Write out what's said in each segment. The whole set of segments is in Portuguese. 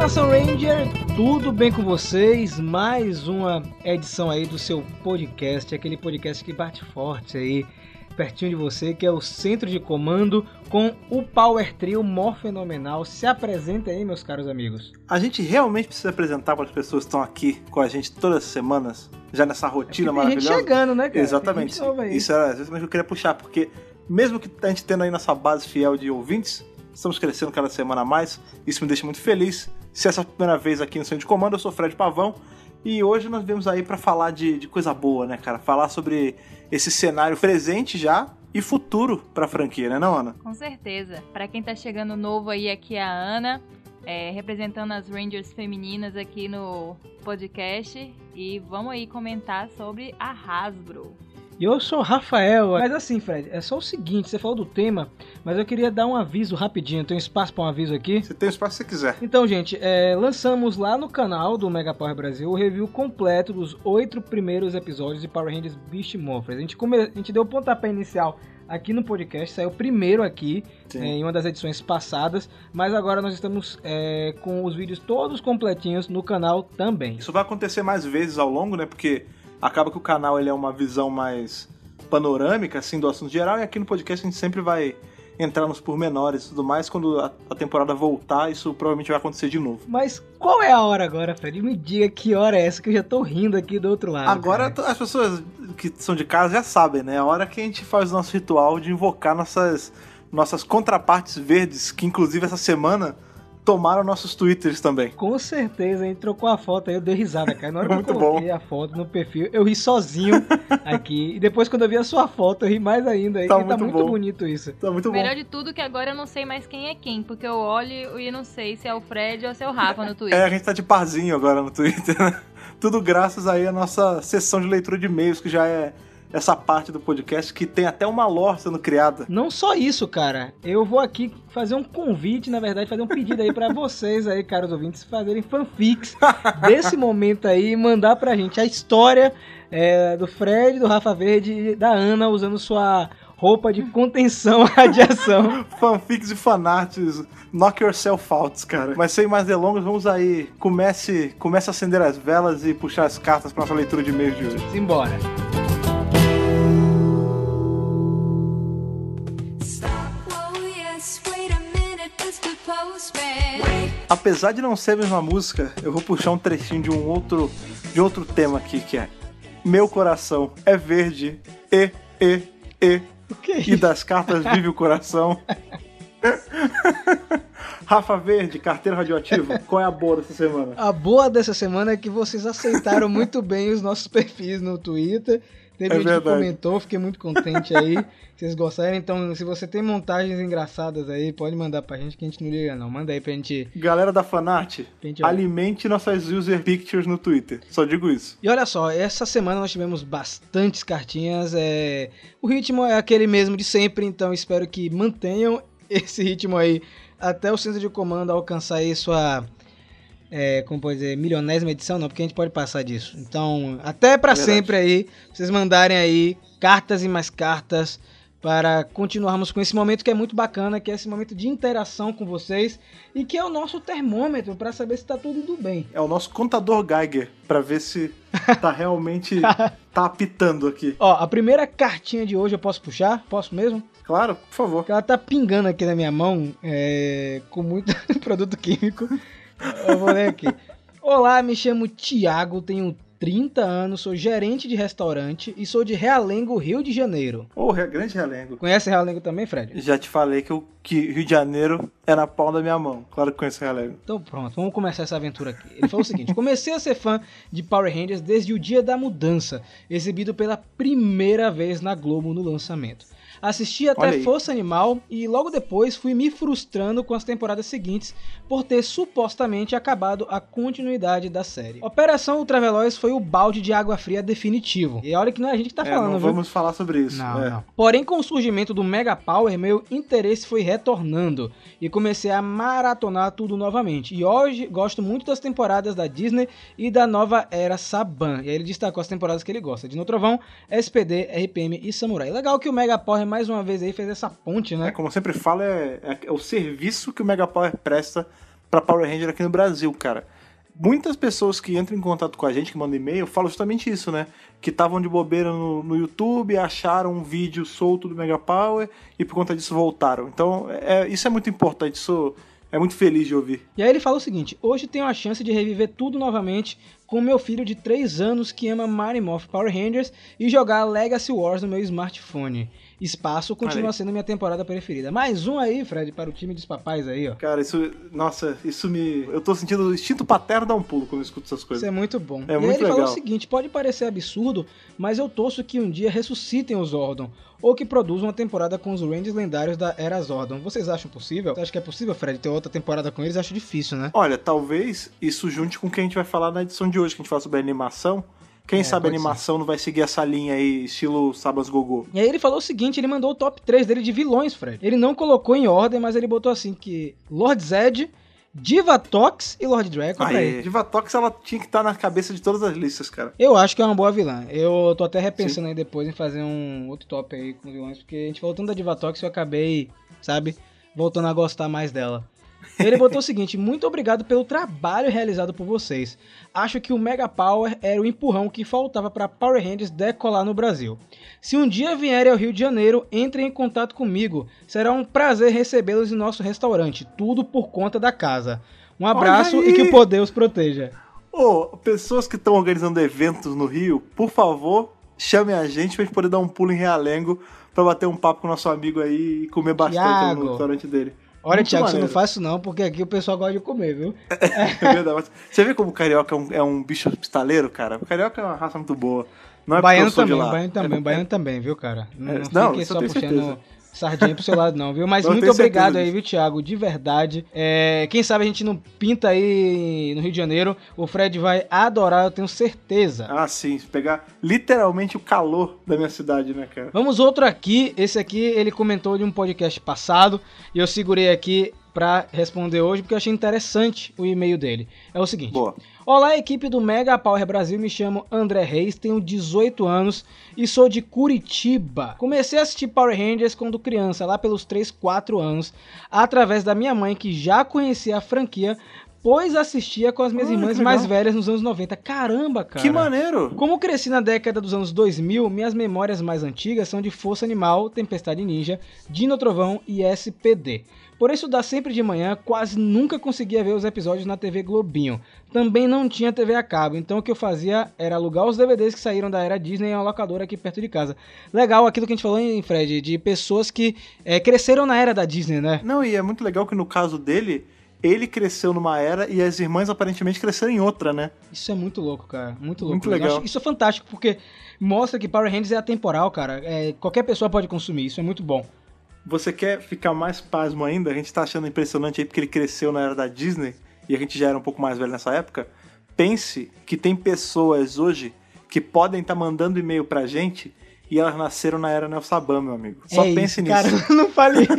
Nação Ranger, tudo bem com vocês? Mais uma edição aí do seu podcast, aquele podcast que bate forte aí, pertinho de você, que é o Centro de Comando com o Power Trio mó fenomenal. Se apresenta aí, meus caros amigos. A gente realmente precisa apresentar para as pessoas que estão aqui com a gente todas as semanas, já nessa rotina É maravilhosa. gente chegando, né, cara? Exatamente. Isso era exatamente o que eu queria puxar, porque mesmo que a gente tendo aí nossa base fiel de ouvintes, estamos crescendo cada semana a mais, isso me deixa muito feliz. Se essa é a primeira vez aqui no Centro de Comando, eu sou Fred Pavão, e hoje nós viemos aí para falar de, de coisa boa, né, cara? Falar sobre esse cenário presente já e futuro pra franquia, né, não, Ana? Com certeza. Pra quem tá chegando novo aí, aqui é a Ana, é, representando as Rangers femininas aqui no podcast. E vamos aí comentar sobre a Hasbro. E eu sou o Rafael. Mas assim, Fred, é só o seguinte, você falou do tema, mas eu queria dar um aviso rapidinho. Tem espaço para um aviso aqui? Você tem espaço você quiser. Então, gente, é, lançamos lá no canal do Mega Power Brasil o review completo dos oito primeiros episódios de Power Rangers Beast Morphers. A gente, come... a gente deu o pontapé inicial aqui no podcast, saiu primeiro aqui é, em uma das edições passadas, mas agora nós estamos é, com os vídeos todos completinhos no canal também. Isso vai acontecer mais vezes ao longo, né? Porque acaba que o canal ele é uma visão mais panorâmica, assim, do assunto geral, e aqui no podcast a gente sempre vai entrar nos pormenores e tudo mais. Quando a, a temporada voltar, isso provavelmente vai acontecer de novo. Mas qual é a hora agora, Fred? Me diga que hora é essa que eu já tô rindo aqui do outro lado. Agora cara. as pessoas que são de casa já sabem, né? É a hora que a gente faz o nosso ritual de invocar nossas, nossas contrapartes verdes, que inclusive essa semana tomaram nossos twitters também. Com certeza, a gente trocou a foto aí, eu dei risada, cara. Na hora que Muito eu coloquei a foto no perfil, eu ri sozinho aqui. E depois, quando eu vi a sua foto, eu ri mais ainda. Aí, Tá que tá muito muito bom. bonito isso. Tá muito O bom. melhor de tudo é que agora eu não sei mais quem é quem, porque eu olho e não sei se é o Fred ou se é o Rafa no É, Twitter. a gente tá de parzinho agora no Twitter, né? Tudo graças aí à nossa sessão de leitura de e-mails, que já é essa parte do podcast que tem até uma lore sendo criada. Não só isso, cara. Eu vou aqui fazer um convite, na verdade, fazer um pedido aí pra vocês aí, caros ouvintes, fazerem fanfics desse momento aí e mandar pra gente a história é, do Fred, do Rafa Verde e da Ana usando sua roupa de contenção à radiação. Fanfics e fanarts, knock yourself out, cara. Mas sem mais delongas, vamos aí. Comece, comece a acender as velas e puxar as cartas pra nossa leitura de e-mails de hoje. Simbora. Apesar de não ser a mesma música, eu vou puxar um trechinho de um outro, de outro tema aqui, que é Meu coração é verde, e, e, e, O que é e das cartas vive o coração. Rafa Verde, carteiro radioativo, qual é a boa dessa semana? A boa dessa semana é que vocês aceitaram muito bem os nossos perfis no Twitter. Teve É gente que comentou, fiquei muito contente aí. Se vocês gostaram, então se você tem montagens engraçadas aí, pode mandar pra gente que a gente não liga não. Manda aí pra gente. Galera da Fanart, gente alimente nossas user pictures no Twitter. Só digo isso. E olha só, essa semana nós tivemos bastantes cartinhas. É... O ritmo é aquele mesmo de sempre, então espero que mantenham esse ritmo aí até o centro de comando alcançar aí sua. É, como pode dizer, milionésima edição, não, porque a gente pode passar disso. Então, até pra É sempre aí, vocês mandarem aí cartas e mais cartas para continuarmos com esse momento que é muito bacana, que é esse momento de interação com vocês e que é o nosso termômetro para saber se tá tudo indo bem. É o nosso contador Geiger, pra ver se tá realmente tá apitando aqui. Ó, a primeira cartinha de hoje eu posso puxar? Posso mesmo? Claro, por favor. Ela tá pingando aqui na minha mão é, com muito produto químico. Eu vou ler aqui. Olá, me chamo Tiago, tenho 30 anos, sou gerente de restaurante e sou de Realengo, Rio de Janeiro. Ô, Re- grande Realengo. Conhece Realengo também, Fred? Já te falei que, o que Rio de Janeiro é na palma da minha mão. Claro que conheço Realengo. Então pronto, vamos começar essa aventura aqui. Ele falou o seguinte: comecei a ser fã de Power Rangers desde o dia da mudança, exibido pela primeira vez na Globo no lançamento. Assisti até. Força Animal e logo depois fui me frustrando com as temporadas seguintes por ter supostamente acabado a continuidade da série. Operação Ultraveloz foi o balde de água fria definitivo. E olha que não é a gente que tá É, falando, não viu? vamos falar sobre isso. Não, é. não. Porém, com o surgimento do Mega Power, meu interesse foi retornando e comecei a maratonar tudo novamente. E hoje gosto muito das temporadas da Disney e da nova era Saban. E aí ele destacou as temporadas que ele gosta: Dino Trovão, SPD, RPM e Samurai. Legal que o Mega Power mais uma vez aí fez essa ponte, É, né? como eu sempre falo, é, é- é o serviço que o Mega Power presta pra Power Ranger aqui no Brasil, cara. Muitas pessoas que entram em contato com a gente, que mandam e-mail, falam justamente isso, né? Que estavam de bobeira no, no YouTube, acharam um vídeo solto do Mega Power e por conta disso voltaram. Então, é, isso é muito importante, isso é muito feliz de ouvir. E aí ele fala o seguinte: hoje tenho a chance de reviver tudo novamente com meu filho de 3 anos que ama Mighty Morph Power Rangers e jogar Legacy Wars no meu smartphone. Espaço continua aí. sendo minha temporada preferida. Mais um aí, Fred, para o time dos papais aí, ó. Cara, isso. Nossa, isso me. Eu tô sentindo o instinto paterno dar um pulo quando eu escuto essas Isso coisas. é muito bom. É e aí muito ele falou o legal. seguinte: pode parecer absurdo, mas eu torço que um dia ressuscitem os Zordon. Ou que produzam uma temporada com os Rangers lendários da Era Zordon. Vocês acham possível? Você acha que é possível, Fred, ter outra temporada com eles? Acho difícil, né? Olha, talvez isso junte com o que a gente vai falar na edição de hoje, que a gente fala sobre animação. Quem É, sabe a animação não vai seguir essa linha aí, estilo Sabas Gogô. E aí ele falou o seguinte, ele mandou o top 3 dele de vilões, Fred. Ele não colocou em ordem, mas ele botou assim que Lord Zed, Divatox e Lord Draco. Olha aí. Divatox, ela tinha que estar na cabeça de todas as listas, cara. Eu acho que é uma boa vilã. Eu tô até repensando aí depois em fazer um outro top aí com vilões, porque a gente falou tanto da Divatox e eu acabei, sabe, voltando a gostar mais dela. Ele botou o seguinte: muito obrigado pelo trabalho realizado por vocês. Acho que o Mega Power era o empurrão que faltava para Power Rangers decolar no Brasil. Se um dia vierem ao Rio de Janeiro, entrem em contato comigo. Será um prazer recebê-los em nosso restaurante. Tudo por conta da casa. Um abraço e que o poder os proteja. Ô, pessoas que estão organizando eventos no Rio, por favor, chamem a gente pra gente poder dar um pulo em Realengo pra bater um papo com o nosso amigo aí e comer bastante Thiago. no restaurante dele. Olha, Thiago, você não faz isso não, porque aqui o pessoal gosta de comer, viu? É verdade. Você vê como o carioca é um, é um bicho pistaleiro, cara? O carioca é uma raça muito boa. Não é baiano também, baiano também, É- baiano também, viu, cara? Não, É, não não, fique só tenho puxando certeza. Sardinha pro seu lado não, viu? Mas Eu muito obrigado aí, viu, Thiago, de verdade. É, quem sabe a gente não pinta aí no Rio de Janeiro, o Fred vai adorar, eu tenho certeza. Ah, sim. Pegar literalmente o calor da minha cidade, né, cara? Vamos outro aqui, esse aqui ele comentou de um podcast passado e eu segurei aqui pra responder hoje porque eu achei interessante o e-mail dele. É o seguinte: Boa. Olá, equipe do Mega Power Brasil. Me chamo André Reis, tenho 18 anos e sou de Curitiba. Comecei a assistir Power Rangers quando criança, lá pelos 3, 4 anos, através da minha mãe, que já conhecia a franquia, pois assistia com as minhas Ah, irmãs mais velhas nos anos 90. Caramba, cara! Que maneiro! Como cresci na década dos anos 2000, minhas memórias mais antigas são de Força Animal, Tempestade Ninja, Dino Trovão e SPD. Por estudar sempre de manhã, quase nunca conseguia ver os episódios na TV Globinho. Também não tinha TV a cabo, então o que eu fazia era alugar os DVDs que saíram da era Disney em uma locadora aqui perto de casa. Legal aquilo que a gente falou, hein, Fred, de pessoas que eh, cresceram na era da Disney, né? Não, e é muito legal que no caso dele, ele cresceu numa era e as irmãs aparentemente cresceram em outra, né? Isso é muito louco, cara. Muito louco. Muito legal. Isso é fantástico, porque mostra que Power Rangers é atemporal, cara. É, qualquer pessoa pode consumir, isso é muito bom. Você quer ficar mais pasmo ainda? A gente tá achando impressionante aí porque ele cresceu na era da Disney e a gente já era um pouco mais velho nessa época. Pense que tem pessoas hoje que podem estar mandando e-mail pra gente e elas nasceram na era Nelsaban, meu amigo. Só é pense isso, nisso. Cara, não fale isso.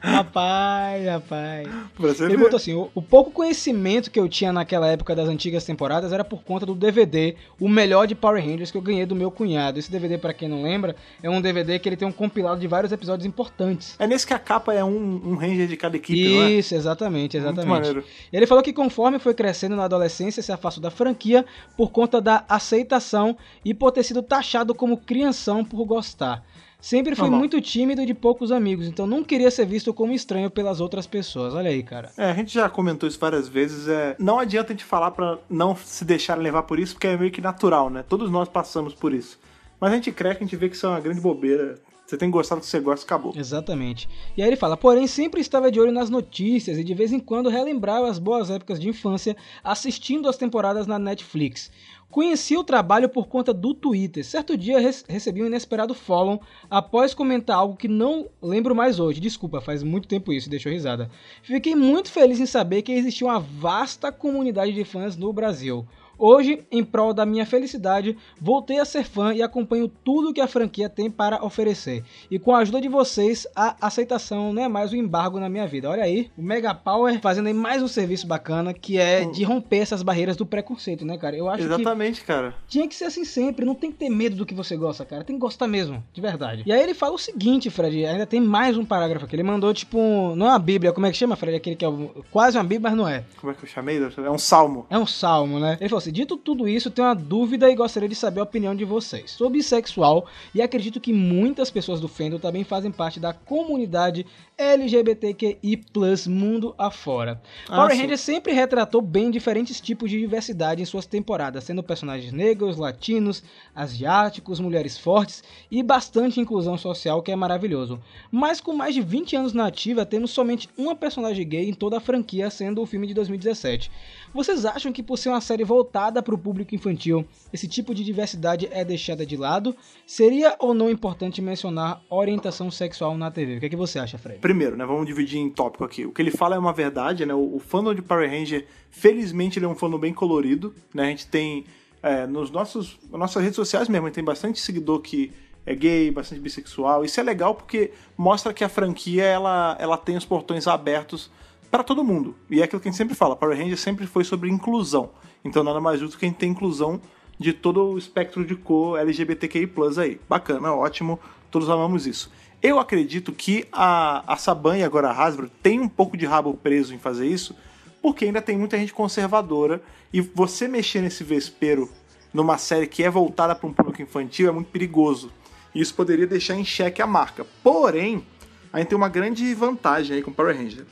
rapaz, rapaz. Você Ele ver. botou assim: o, o pouco conhecimento que eu tinha naquela época das antigas temporadas era por conta do DVD, o melhor de Power Rangers que eu ganhei do meu cunhado. Esse DVD, pra quem não lembra, é um DVD que ele tem um compilado de vários episódios importantes. É nesse que a capa é um, um ranger de cada equipe, não é? Isso, exatamente, Muito exatamente. maneiro. Ele falou que conforme foi crescendo na adolescência, se afastou da franquia por conta da aceitação e por ter sido taxado como crianção por gostar. Sempre fui Normal. muito tímido e de poucos amigos, então não queria ser visto como estranho pelas outras pessoas. Olha aí, cara. É, a gente já comentou isso várias vezes. É, não adianta a gente falar pra não se deixar levar por isso, porque é meio que natural, né? Todos nós passamos por isso. Mas a gente cresce, a gente vê que isso é uma grande bobeira. Você tem que gostar do que você gosta, acabou. Exatamente. E aí ele fala, porém sempre estava de olho nas notícias e de vez em quando relembrava as boas épocas de infância assistindo as temporadas na Netflix. Conheci o trabalho por conta do Twitter. Certo dia recebi um inesperado follow após comentar algo que não lembro mais hoje. Desculpa, faz muito tempo isso, deixou risada. Fiquei muito feliz em saber que existia uma vasta comunidade de fãs no Brasil. Hoje, em prol da minha felicidade, voltei a ser fã e acompanho tudo que a franquia tem para oferecer. E com a ajuda de vocês, a aceitação não é mais um embargo na minha vida. Olha aí, o Mega Power fazendo aí mais um serviço bacana, que é de romper essas barreiras do preconceito, né, cara? Eu acho que Exatamente, cara. tinha que ser assim sempre, não tem que ter medo do que você gosta, cara. Tem que gostar mesmo, de verdade. E aí ele fala o seguinte, Fred, ainda tem mais um parágrafo aqui. Ele mandou, tipo, um- não é uma bíblia, como é que chama, Fred? Aquele que é quase uma bíblia, mas não é. Como é que eu chamei? É um salmo. É um salmo, né? Ele falou assim: dito tudo isso, tenho uma dúvida e gostaria de saber a opinião de vocês. Sou bissexual e acredito que muitas pessoas do fandom também fazem parte da comunidade LGBTQI, mundo afora. Ah, Power. Rangers sempre retratou bem diferentes tipos de diversidade em suas temporadas, sendo personagens negros, latinos, asiáticos, mulheres fortes e bastante inclusão social, que é maravilhoso. Mas com mais de 20 anos na ativa, temos somente uma personagem gay em toda a franquia, sendo o filme de 2017. Vocês acham que por ser uma série voltada para o público infantil, esse tipo de diversidade é deixada de lado? Seria ou não importante mencionar orientação sexual na TV? O que, é que você acha, Fred? Primeiro, né, vamos dividir em tópico aqui. O que ele fala é uma verdade, né? O, o fandom de Power Ranger, felizmente, ele é um fandom bem colorido, né? A gente tem é, nos nossos nossas redes sociais mesmo, tem bastante seguidor que é gay, bastante bissexual. Isso é legal porque mostra que a franquia ela, ela tem os portões abertos para todo mundo. E é aquilo que a gente sempre fala, Power Ranger sempre foi sobre inclusão. Então nada mais justo que a gente ter inclusão de todo o espectro de cor LGBTQI+, aí. Bacana, ótimo, todos amamos isso. Eu acredito que a, a Saban e agora a Hasbro tem um pouco de rabo preso em fazer isso, porque ainda tem muita gente conservadora e você mexer nesse vespeiro numa série que é voltada para um público infantil é muito perigoso. E isso poderia deixar em xeque a marca. Porém, a gente tem uma grande vantagem aí com Power Ranger.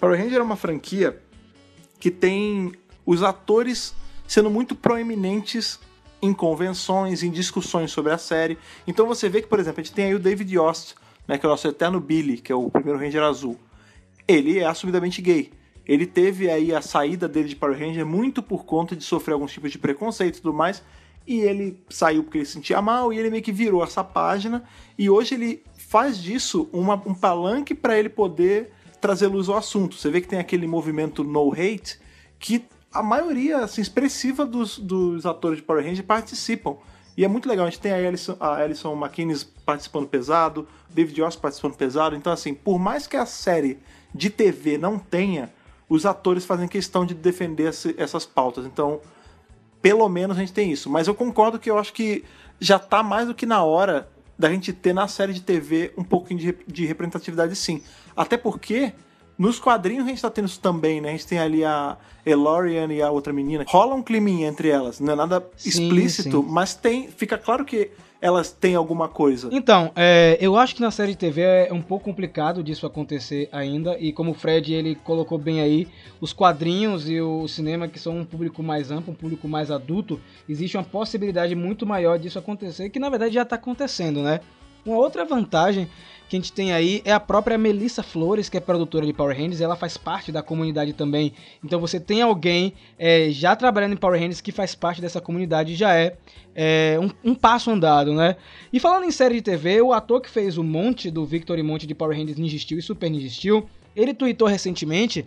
Power Ranger é uma franquia que tem os atores sendo muito proeminentes em convenções, em discussões sobre a série. Então você vê que, por exemplo, a gente tem aí o David Yost, né, que é o nosso eterno Billy, que é o primeiro Ranger azul. Ele é assumidamente gay. Ele teve aí a saída dele de Power Ranger muito por conta de sofrer alguns tipos de preconceito e tudo mais. E ele saiu porque ele se sentia mal e ele meio que virou essa página. E hoje ele faz disso uma- um palanque para ele poder trazer luz ao assunto. Você vê que tem aquele movimento No Hate que a maioria assim, expressiva dos, dos atores de Power Ranger participam. E é muito legal, a gente tem a Alison, a Alison McKinnis participando pesado, David Yost participando pesado. Então, assim, por mais que a série de TV não tenha, os atores fazem questão de defender essas pautas. Então, pelo menos a gente tem isso. Mas eu concordo que eu acho que já tá mais do que na hora da gente ter na série de TV um pouquinho de, de representatividade sim. Até porque nos quadrinhos a gente tá tendo isso também, né? A gente tem ali a Elorian e a outra menina. Rola um climinha entre elas. Não é nada Sim, explícito, sim. mas tem. Fica claro que elas têm alguma coisa. Então, é, eu acho que na série de TV é um pouco complicado disso acontecer ainda, e como o Fred ele colocou bem aí, os quadrinhos e o cinema que são um público mais amplo, um público mais adulto, existe uma possibilidade muito maior disso acontecer, que na verdade já está acontecendo, né? Uma outra vantagem que a gente tem aí é a própria Melissa Flores, que é produtora de Power Rangers, ela faz parte da comunidade também. Então você tem alguém é, já trabalhando em Power Rangers que faz parte dessa comunidade já é, é, um, um passo andado, né? E falando em série de TV, o ator que fez o Monte do Victor e Monte de Power Rangers Ninja Steel e Super Ninja Steel, ele tweetou recentemente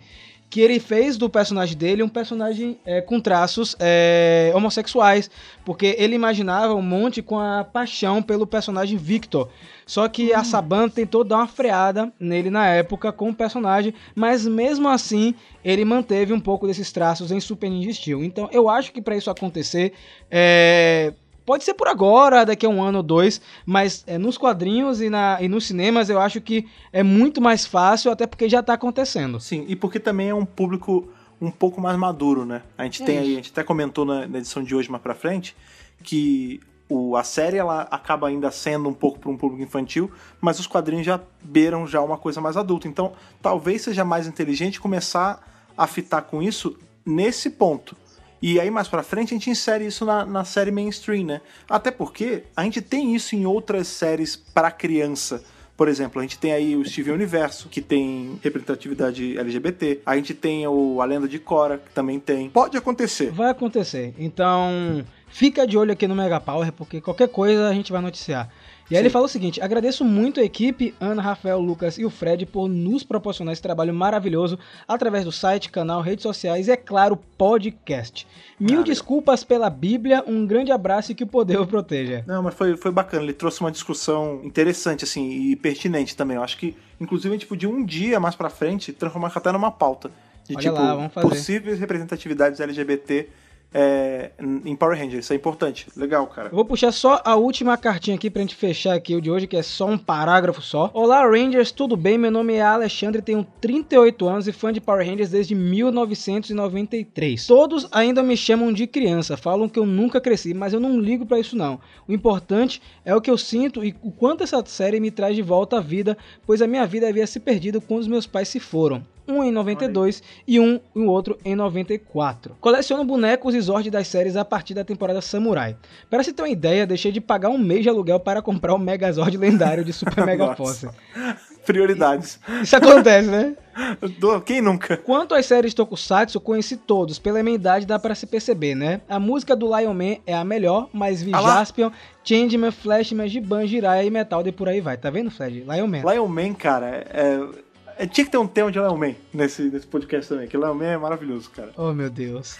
que ele fez do personagem dele um personagem é, com traços é, homossexuais, porque ele imaginava o Monte com a paixão pelo personagem Victor. Só que a Saban tentou dar uma freada nele na época com o personagem, mas mesmo assim ele manteve um pouco desses traços em Super Ninja Steel. Então eu acho que para isso acontecer, é, Pode ser por agora, daqui a um ano ou dois, mas é, nos quadrinhos e, na, e nos cinemas eu acho que é muito mais fácil, até porque já tá acontecendo. Sim, e porque também é um público um pouco mais maduro, né? A gente É tem aí, a gente até comentou na, na edição de hoje mais pra frente, que o, a série ela acaba ainda sendo um pouco para um público infantil, mas os quadrinhos já beiram já uma coisa mais adulta. Então, talvez seja mais inteligente começar a fitar com isso nesse ponto. E aí, mais pra frente, a gente insere isso na, na série mainstream, né? Até porque a gente tem isso em outras séries para criança. Por exemplo, a gente tem aí o Steven Universo, que tem representatividade LGBT. A gente tem o A Lenda de Korra, que também tem. Pode acontecer. Vai acontecer. Então, fica de olho aqui no Mega Power, porque qualquer coisa a gente vai noticiar. E aí Sim. ele fala o seguinte: agradeço muito a equipe, Ana, Rafael, Lucas e o Fred, por nos proporcionar esse trabalho maravilhoso através do site, canal, redes sociais e, é claro, podcast. Mil desculpas pela Bíblia, um grande abraço e que o poder o proteja. Não, mas foi, foi bacana. Ele trouxe uma discussão interessante, assim, e pertinente também. Eu acho que, inclusive, a gente podia um dia mais pra frente transformar até numa pauta. De, Olha tipo, lá, possíveis representatividades LGBT é, em Power Rangers. Isso é importante. Legal, cara. Vou puxar só a última cartinha aqui pra gente fechar aqui o de hoje, que é só um parágrafo só. Olá, Rangers, tudo bem? Meu nome é Alexandre, tenho 38 anos e fã de Power Rangers desde 1993. Todos ainda me chamam de criança, falam que eu nunca cresci, mas eu não ligo pra isso não. O importante é o que eu sinto e o quanto essa série me traz de volta à vida, pois a minha vida havia se perdido quando os meus pais se foram. Um em 92 e um e o outro em 94. Coleciono bonecos e Zord das séries a partir da temporada Samurai. Para se ter uma ideia, deixei de pagar um mês de aluguel para comprar o Megazord lendário de Super Mega. Force. Prioridades. Isso acontece, né? Do- Quem nunca? Quanto às séries Tokusatsu, conheci todos. Pela minha idade dá pra se perceber, né? A música do Lion Man é a melhor, mas vi Ah lá. Jaspion, Changeman, Flashman, Giban, Jiraiya e Metal e por aí vai. Tá vendo, Fred? Lion Man. Lion Man, cara, é- tinha que ter um tema de Lion Man nesse, nesse podcast também, que Lion Man é maravilhoso, cara. Oh, meu Deus.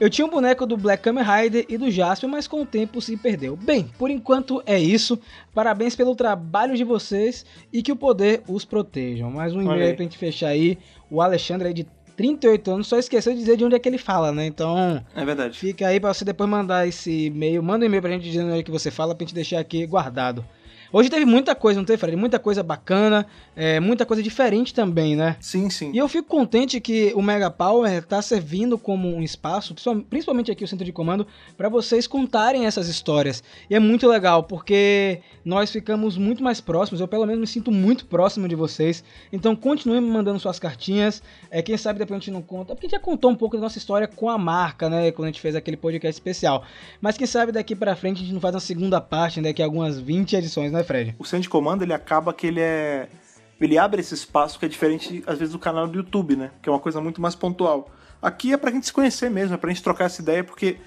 Eu tinha um boneco do Black Kamen Rider e do Jaspion, mas com o tempo se perdeu. Bem, por enquanto é isso. Parabéns pelo trabalho de vocês e que o poder os protejam. Mais um e-mail aí. pra gente fechar aí. O Alexandre aí de 38 anos só esqueceu de dizer de onde é que ele fala, né? Então, É verdade. fica aí pra você depois mandar esse e-mail. Manda um e-mail pra gente dizendo aí o que você fala pra gente deixar aqui guardado. Hoje teve muita coisa, não teve, Fred? Muita coisa bacana, é, muita coisa diferente também, né? Sim, sim. E eu fico contente que o Mega Power tá servindo como um espaço, principal- principalmente aqui o centro de comando, para vocês contarem essas histórias. E é muito legal, porque nós ficamos muito mais próximos, eu pelo menos me sinto muito próximo de vocês. Então continuem me mandando suas cartinhas. É, quem sabe depois a gente não conta, porque a gente já contou um pouco da nossa história com a marca, né? Quando a gente fez aquele podcast especial. Mas quem sabe daqui pra frente a gente não faz uma segunda parte, né? Daqui a algumas 20 edições, né, Fred? O centro de comando, ele acaba que ele é... Ele abre esse espaço que é diferente, às vezes, do canal do YouTube, né? Que é uma coisa muito mais pontual. Aqui é pra gente se conhecer mesmo, é pra gente trocar essa ideia, porque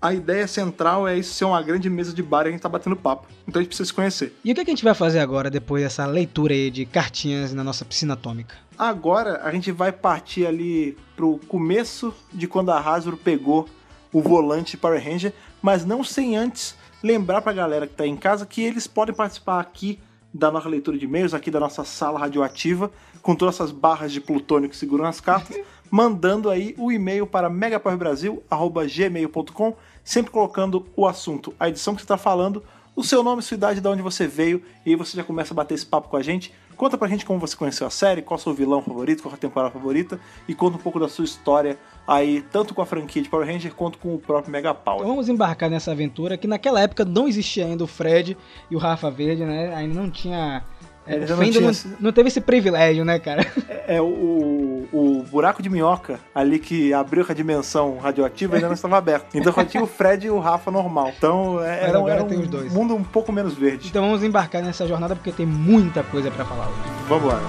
a ideia central é isso ser uma grande mesa de bar e a gente tá batendo papo. Então a gente precisa se conhecer. E o que, que a gente vai fazer agora, depois dessa leitura aí de cartinhas na nossa piscina atômica? Agora a gente vai partir ali pro começo de quando a Hasbro pegou o volante Power Ranger, mas não sem antes lembrar pra galera que tá em casa que eles podem participar aqui da nossa leitura de e-mails, aqui da nossa sala radioativa, com todas essas barras de plutônio que seguram as cartas, mandando aí o e-mail para megapowerbrasil@gmail.com, sempre colocando o assunto, a edição que você está falando, o seu nome, sua idade, de onde você veio, e aí você já começa a bater esse papo com a gente. Conta pra gente como você conheceu a série, qual seu vilão favorito, qual a temporada favorita, e conta um pouco da sua história aí, tanto com a franquia de Power Ranger quanto com o próprio Mega Power. Então vamos embarcar nessa aventura que naquela época não existia ainda o Fred e o Rafa Verde, né? Ainda não tinha. É, não tinha não, teve esse privilégio, né, cara? É, o, o, o buraco de minhoca ali que abriu com a dimensão radioativa ainda não estava aberto. Então só tinha o Fred e o Rafa normal. Então é, era, agora era tem um os dois. mundo um pouco menos verde. Então vamos embarcar nessa jornada porque tem muita coisa pra falar hoje. Vamos lá.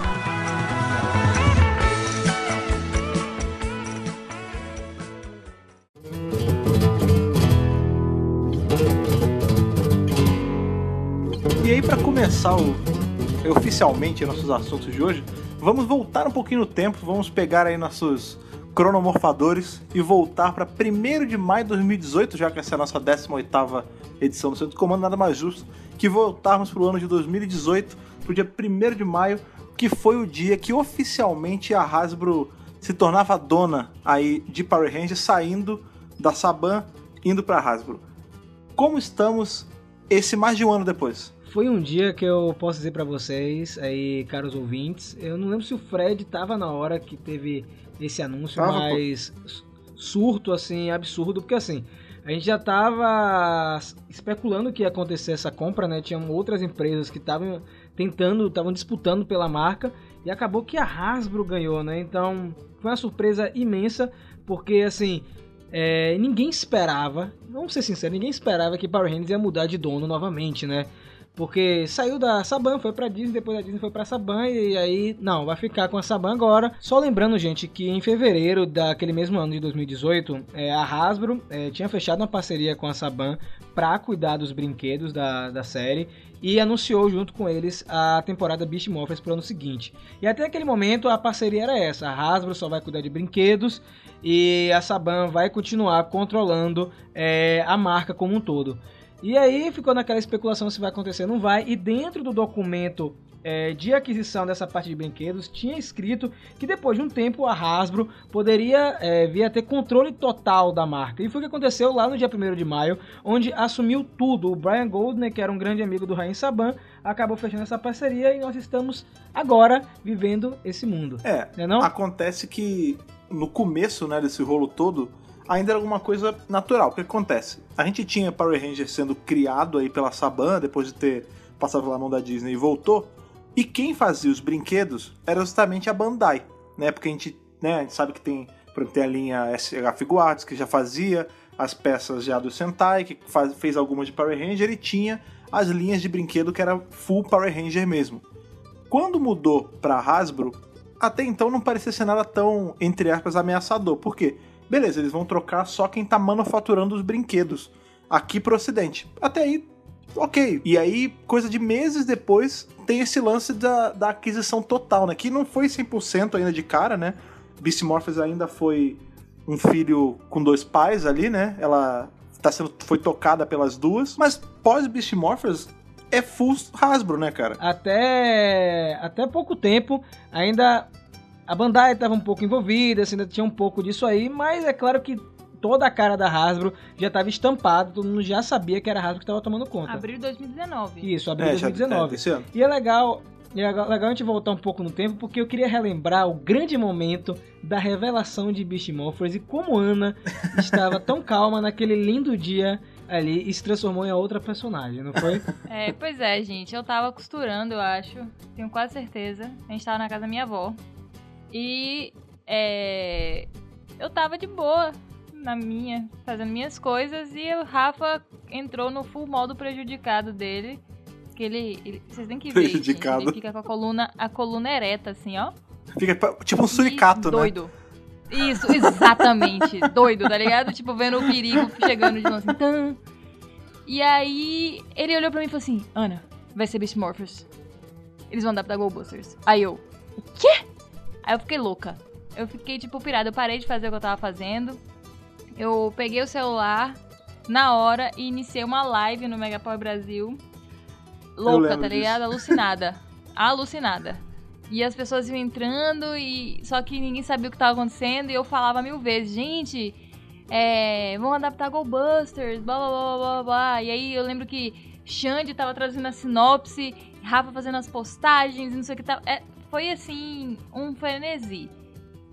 E aí, para começar o, oficialmente nossos assuntos de hoje, vamos voltar um pouquinho no tempo, vamos pegar aí nossos cronomorfadores e voltar para 1 de maio de 2018, já que essa é a nossa 18ª edição do Centro de Comando, nada mais justo que voltarmos para o ano de 2018, para o dia 1 de maio, que foi o dia que oficialmente a Hasbro se tornava dona aí de Power Rangers, saindo da Saban, indo para Hasbro. Como estamos esse mais de um ano depois? Foi um dia que eu posso dizer pra vocês, aí, caros ouvintes, eu não lembro se o Fred tava na hora que teve esse anúncio, Tava, pô. mas surto, assim, absurdo, porque assim, a gente já tava especulando que ia acontecer essa compra, né? Tinham outras empresas que estavam tentando, estavam disputando pela marca, e acabou que a Hasbro ganhou, né? Então, foi uma surpresa imensa, porque assim, é, ninguém esperava, vamos ser sinceros, ninguém esperava que Power Rangers ia mudar de dono novamente, né? Porque saiu da Saban, foi pra Disney, depois da Disney foi pra Saban e aí, não, vai ficar com a Saban agora. Só lembrando, gente, que em fevereiro daquele mesmo ano de 2018, é, a Hasbro é, tinha fechado uma parceria com a Saban pra cuidar dos brinquedos da, da série e anunciou junto com eles a temporada Beast Morphers pro ano seguinte. E até aquele momento a parceria era essa, a Hasbro só vai cuidar de brinquedos e a Saban vai continuar controlando é, a marca como um todo. E aí ficou naquela especulação se vai acontecer ou não vai. E dentro do documento é, de aquisição dessa parte de brinquedos tinha escrito que depois de um tempo a Hasbro poderia é, vir a ter controle total da marca. E foi o que aconteceu lá no dia 1 de maio, onde assumiu tudo. O Brian Goldner, que era um grande amigo do Rain Saban, acabou fechando essa parceria e nós estamos agora vivendo esse mundo. É, Não é não? acontece que no começo né, desse rolo todo, ainda era alguma coisa natural. O que acontece? A gente tinha Power Rangers sendo criado aí pela Saban, depois de ter passado pela mão da Disney e voltou. E quem fazia os brinquedos era justamente a Bandai, né? Porque a gente, né, a gente sabe que tem, por exemplo, tem a linha SH Figuarts, que já fazia as peças já do Sentai, que faz- fez algumas de Power Ranger, e tinha as linhas de brinquedo que era full Power Ranger mesmo. Quando mudou pra Hasbro, até então não parecia ser nada tão, entre aspas, ameaçador. Por quê? Beleza, eles vão trocar só quem tá manufaturando os brinquedos aqui pro ocidente. Até aí, ok. E aí, coisa de meses depois, tem esse lance da, da aquisição total, né? Que não foi 100% ainda de cara, né? Beast Morphers ainda foi um filho com dois pais ali, né? Ela tá sendo, foi tocada pelas duas. Mas pós Beast Morphers é full Hasbro, né, cara? Até, até pouco tempo, ainda a Bandai estava um pouco envolvida, assim, ainda tinha um pouco disso aí, mas é claro que toda a cara da Hasbro já estava estampada, todo mundo já sabia que era a Hasbro que estava tomando conta. Abril de 2019. Isso, abril de já- 2019. é, desse ano. E é legal, é legal a gente voltar um pouco no tempo, porque eu queria relembrar o grande momento da revelação de Beast Morphers e como Ana estava tão calma naquele lindo dia ali e se transformou em outra personagem, não foi? É, pois é, gente. Eu tava costurando, eu acho. Tenho quase certeza. A gente tava na casa da minha avó. E é, eu tava de boa na minha, fazendo minhas coisas. E o Rafa entrou no full modo prejudicado dele. Que ele. ele- vocês têm que ver. gente. Prejudicado. Ele fica com a coluna, a coluna ereta, assim, ó. Fica tipo um suricato, E né? Doido. Isso, exatamente. doido, tá ligado? Tipo, vendo o perigo chegando de longe assim. Tan. E aí, ele olhou pra mim e falou assim: Ana, vai ser Beast Morphers. Eles vão adaptar Goldbusters. Aí eu, o quê? Aí eu fiquei louca. Eu fiquei, tipo, pirada. Eu parei de fazer o que eu tava fazendo. Eu peguei o celular na hora e iniciei uma live no Megapower Brasil. Louca, tá disso. ligado? Alucinada. Alucinada. E as pessoas iam entrando e só que ninguém sabia o que tava acontecendo e eu falava mil vezes, gente, é, vão adaptar Goldbusters, blá blá blá blá blá. E aí eu lembro que Xande tava traduzindo a sinopse, Rafa fazendo as postagens, e não sei o que tava. É, foi assim, um frenesi.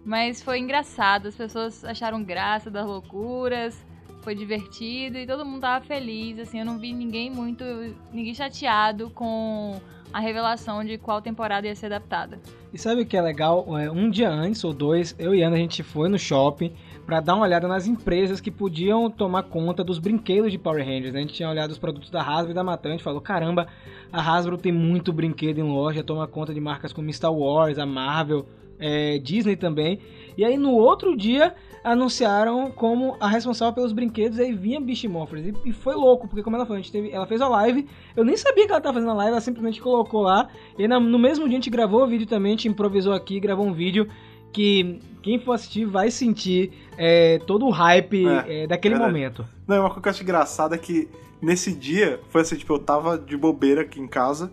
Mas foi engraçado, as pessoas acharam graça das loucuras, foi divertido e todo mundo tava feliz, assim, eu não vi ninguém muito, ninguém chateado com a revelação de qual temporada ia ser adaptada. E sabe o que é legal? É, Um dia antes ou dois, eu e Ana a gente foi no shopping pra dar uma olhada nas empresas que podiam tomar conta dos brinquedos de Power Rangers. A gente tinha olhado os produtos da Hasbro e da Matan, a gente falou, caramba, a Hasbro tem muito brinquedo em loja, toma conta de marcas como Star Wars, a Marvel, é, Disney também. E aí no outro dia anunciaram como a responsável pelos brinquedos aí vinha Morphers. E, e foi louco, porque como ela falou, a gente teve, ela fez a live, eu nem sabia que ela tava fazendo a live, ela simplesmente colocou lá. E na- no mesmo dia a gente gravou o vídeo também, a gente improvisou aqui, gravou um vídeo que quem for assistir vai sentir é, todo o hype É, é, daquele momento. Não, uma coisa que eu acho engraçada é que nesse dia, foi assim, tipo, eu tava de bobeira aqui em casa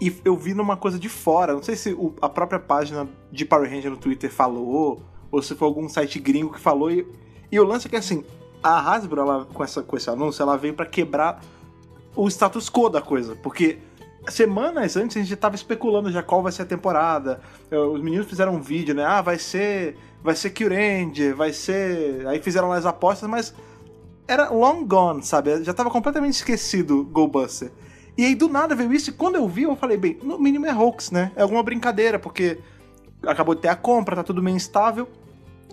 e eu vi numa coisa de fora. Não sei se o- a própria página de Power Ranger no Twitter falou, ou se foi algum site gringo que falou. E, e o lance é que, assim, a Hasbro, ela, com, essa, com esse anúncio, ela veio pra quebrar o status quo da coisa. Porque semanas antes a gente tava especulando já qual vai ser a temporada. Os meninos fizeram um vídeo, né? Ah, vai ser. Vai ser Kyuranger, vai ser. Aí fizeram lá as apostas, mas era long gone, sabe? Já tava completamente esquecido Goldbuster. E aí do nada veio isso, e quando eu vi, eu falei, bem, no mínimo é hoax, né? É alguma brincadeira, porque acabou de ter a compra, tá tudo meio instável.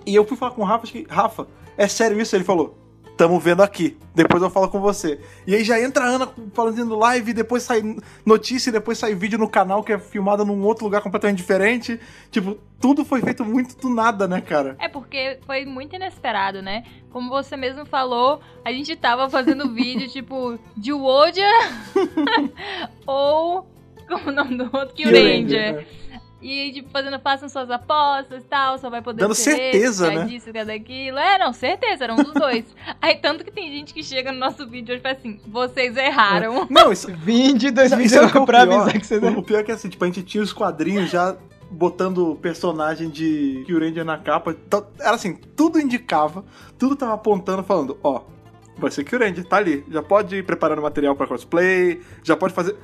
E eu fui falar com o Rafa, acho que, Rafa, é sério isso? Ele falou, tamo vendo aqui. Depois eu falo com você. E aí já entra a Ana fazendo live, depois sai notícia, depois sai vídeo no canal que é filmado num outro lugar completamente diferente. Tipo, tudo foi feito muito do nada, né, cara? É porque foi muito inesperado, né? Como você mesmo falou, a gente tava fazendo vídeo tipo de Wodia ou como o nome do outro? Kill Ranger. né? E, tipo, fazendo, façam suas apostas e tal, só vai poder Dando ser certeza, esse, né? é disso, que é daquilo. É, não, certeza, era um dos dois. Aí, tanto que tem gente que chega no nosso vídeo hoje e fala assim, vocês erraram. Não, isso, Vim de Isso é o que é 2019 o pra pior. avisar que você O pior é que assim, tipo, a gente tinha os quadrinhos já botando o personagem de Kill Ranger na capa. Então, era assim, tudo indicava, tudo tava apontando, falando, ó, vai ser Kill Ranger, tá ali. Já pode ir preparando material pra cosplay, já pode fazer.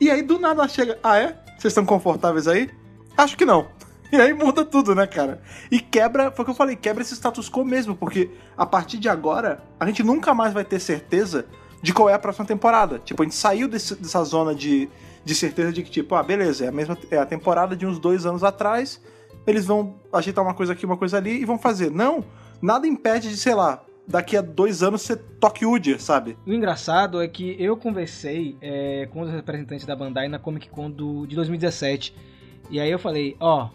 E aí do nada ela chega, ah é? Vocês estão confortáveis aí? Acho que não. E aí muda tudo, né, cara? E quebra, foi o que eu falei, quebra esse status quo mesmo, porque a partir de agora, a gente nunca mais vai ter certeza de qual é a próxima temporada. Tipo, a gente saiu desse- dessa zona de, de certeza de que, tipo, ah, beleza, é a mesma é a temporada de uns dois anos atrás, eles vão ajeitar uma coisa aqui, uma coisa ali e vão fazer. Não, nada impede de, sei lá, daqui a dois anos ser Tokyo sabe? O engraçado é que eu conversei é, com os representantes da Bandai na Comic Con do, de 2017. E aí eu falei, ó,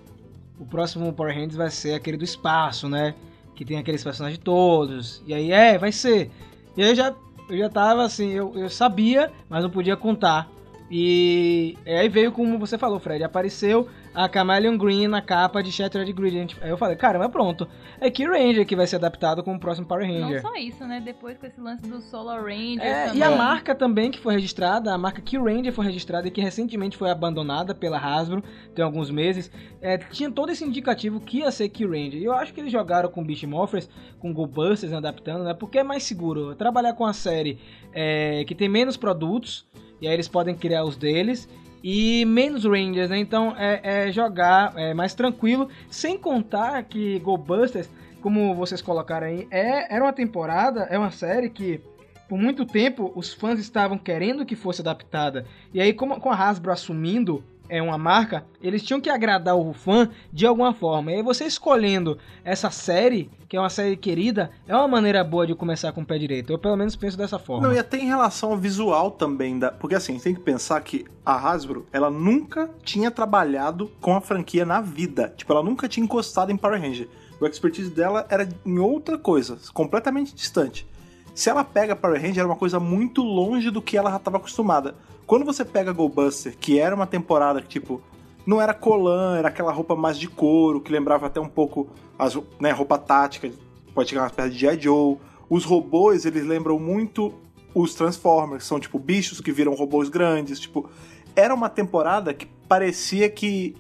o próximo Power Rangers vai ser aquele do espaço, né? Que tem aqueles personagens todos. E aí, é, vai ser. E aí eu já, eu já tava assim, eu, eu sabia, mas não podia contar. E aí veio como você falou, Fred, apareceu a Chameleon Green na capa de Shattered Gradient. Aí eu falei, caramba, pronto. É que Ranger que vai ser adaptado como o próximo Power Ranger. Não só isso, né? Depois com esse lance do Solar Ranger É, também. e a marca também que foi registrada, a marca Kill Ranger foi registrada e que recentemente foi abandonada pela Hasbro, tem alguns meses, é, tinha todo esse indicativo que ia ser Kill Ranger. E eu acho que eles jogaram com Beast Morphers, com Go Busters adaptando, né? Porque é mais seguro trabalhar com a série é, que tem menos produtos, e aí eles podem criar os deles. E menos Rangers, né? Então é, é jogar é, mais tranquilo, sem contar que Go Busters, como vocês colocaram aí, é, era uma temporada, é uma série que por muito tempo os fãs estavam querendo que fosse adaptada. E aí, como, com a Hasbro assumindo é uma marca, eles tinham que agradar o fã de alguma forma. E aí você escolhendo essa série, que é uma série querida, é uma maneira boa de começar com o pé direito. Eu pelo menos penso dessa forma. Não, e até em relação ao visual também, da... porque assim, tem que pensar que a Hasbro, ela nunca tinha trabalhado com a franquia na vida. Tipo, ela nunca tinha encostado em Power Ranger. O expertise dela era em outra coisa, completamente distante. Se ela pega Power Ranger, era uma coisa muito longe do que ela já estava acostumada. Quando você pega Go Buster, que era uma temporada que, tipo, não era colã, era aquela roupa mais de couro, que lembrava até um pouco as, né, roupa tática, pode chegar umas perto de G.I. Joe. Os robôs, eles lembram muito os Transformers, são tipo bichos que viram robôs grandes, tipo, era uma temporada que parecia que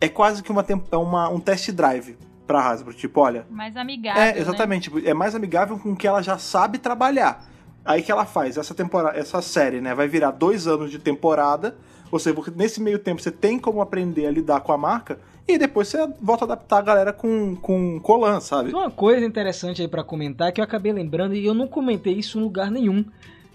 é quase que uma, é uma um test drive pra Hasbro, tipo, olha, Mais amigável, é, né? exatamente. tipo, É mais amigável com o que ela já sabe trabalhar. Aí que ela faz essa temporada, essa série, né? Vai virar dois anos de temporada. Ou seja, nesse meio tempo você tem como aprender a lidar com a marca. E depois você volta a adaptar a galera com, com Colan, sabe? Uma coisa interessante aí pra comentar que eu acabei lembrando e eu não comentei isso em lugar nenhum.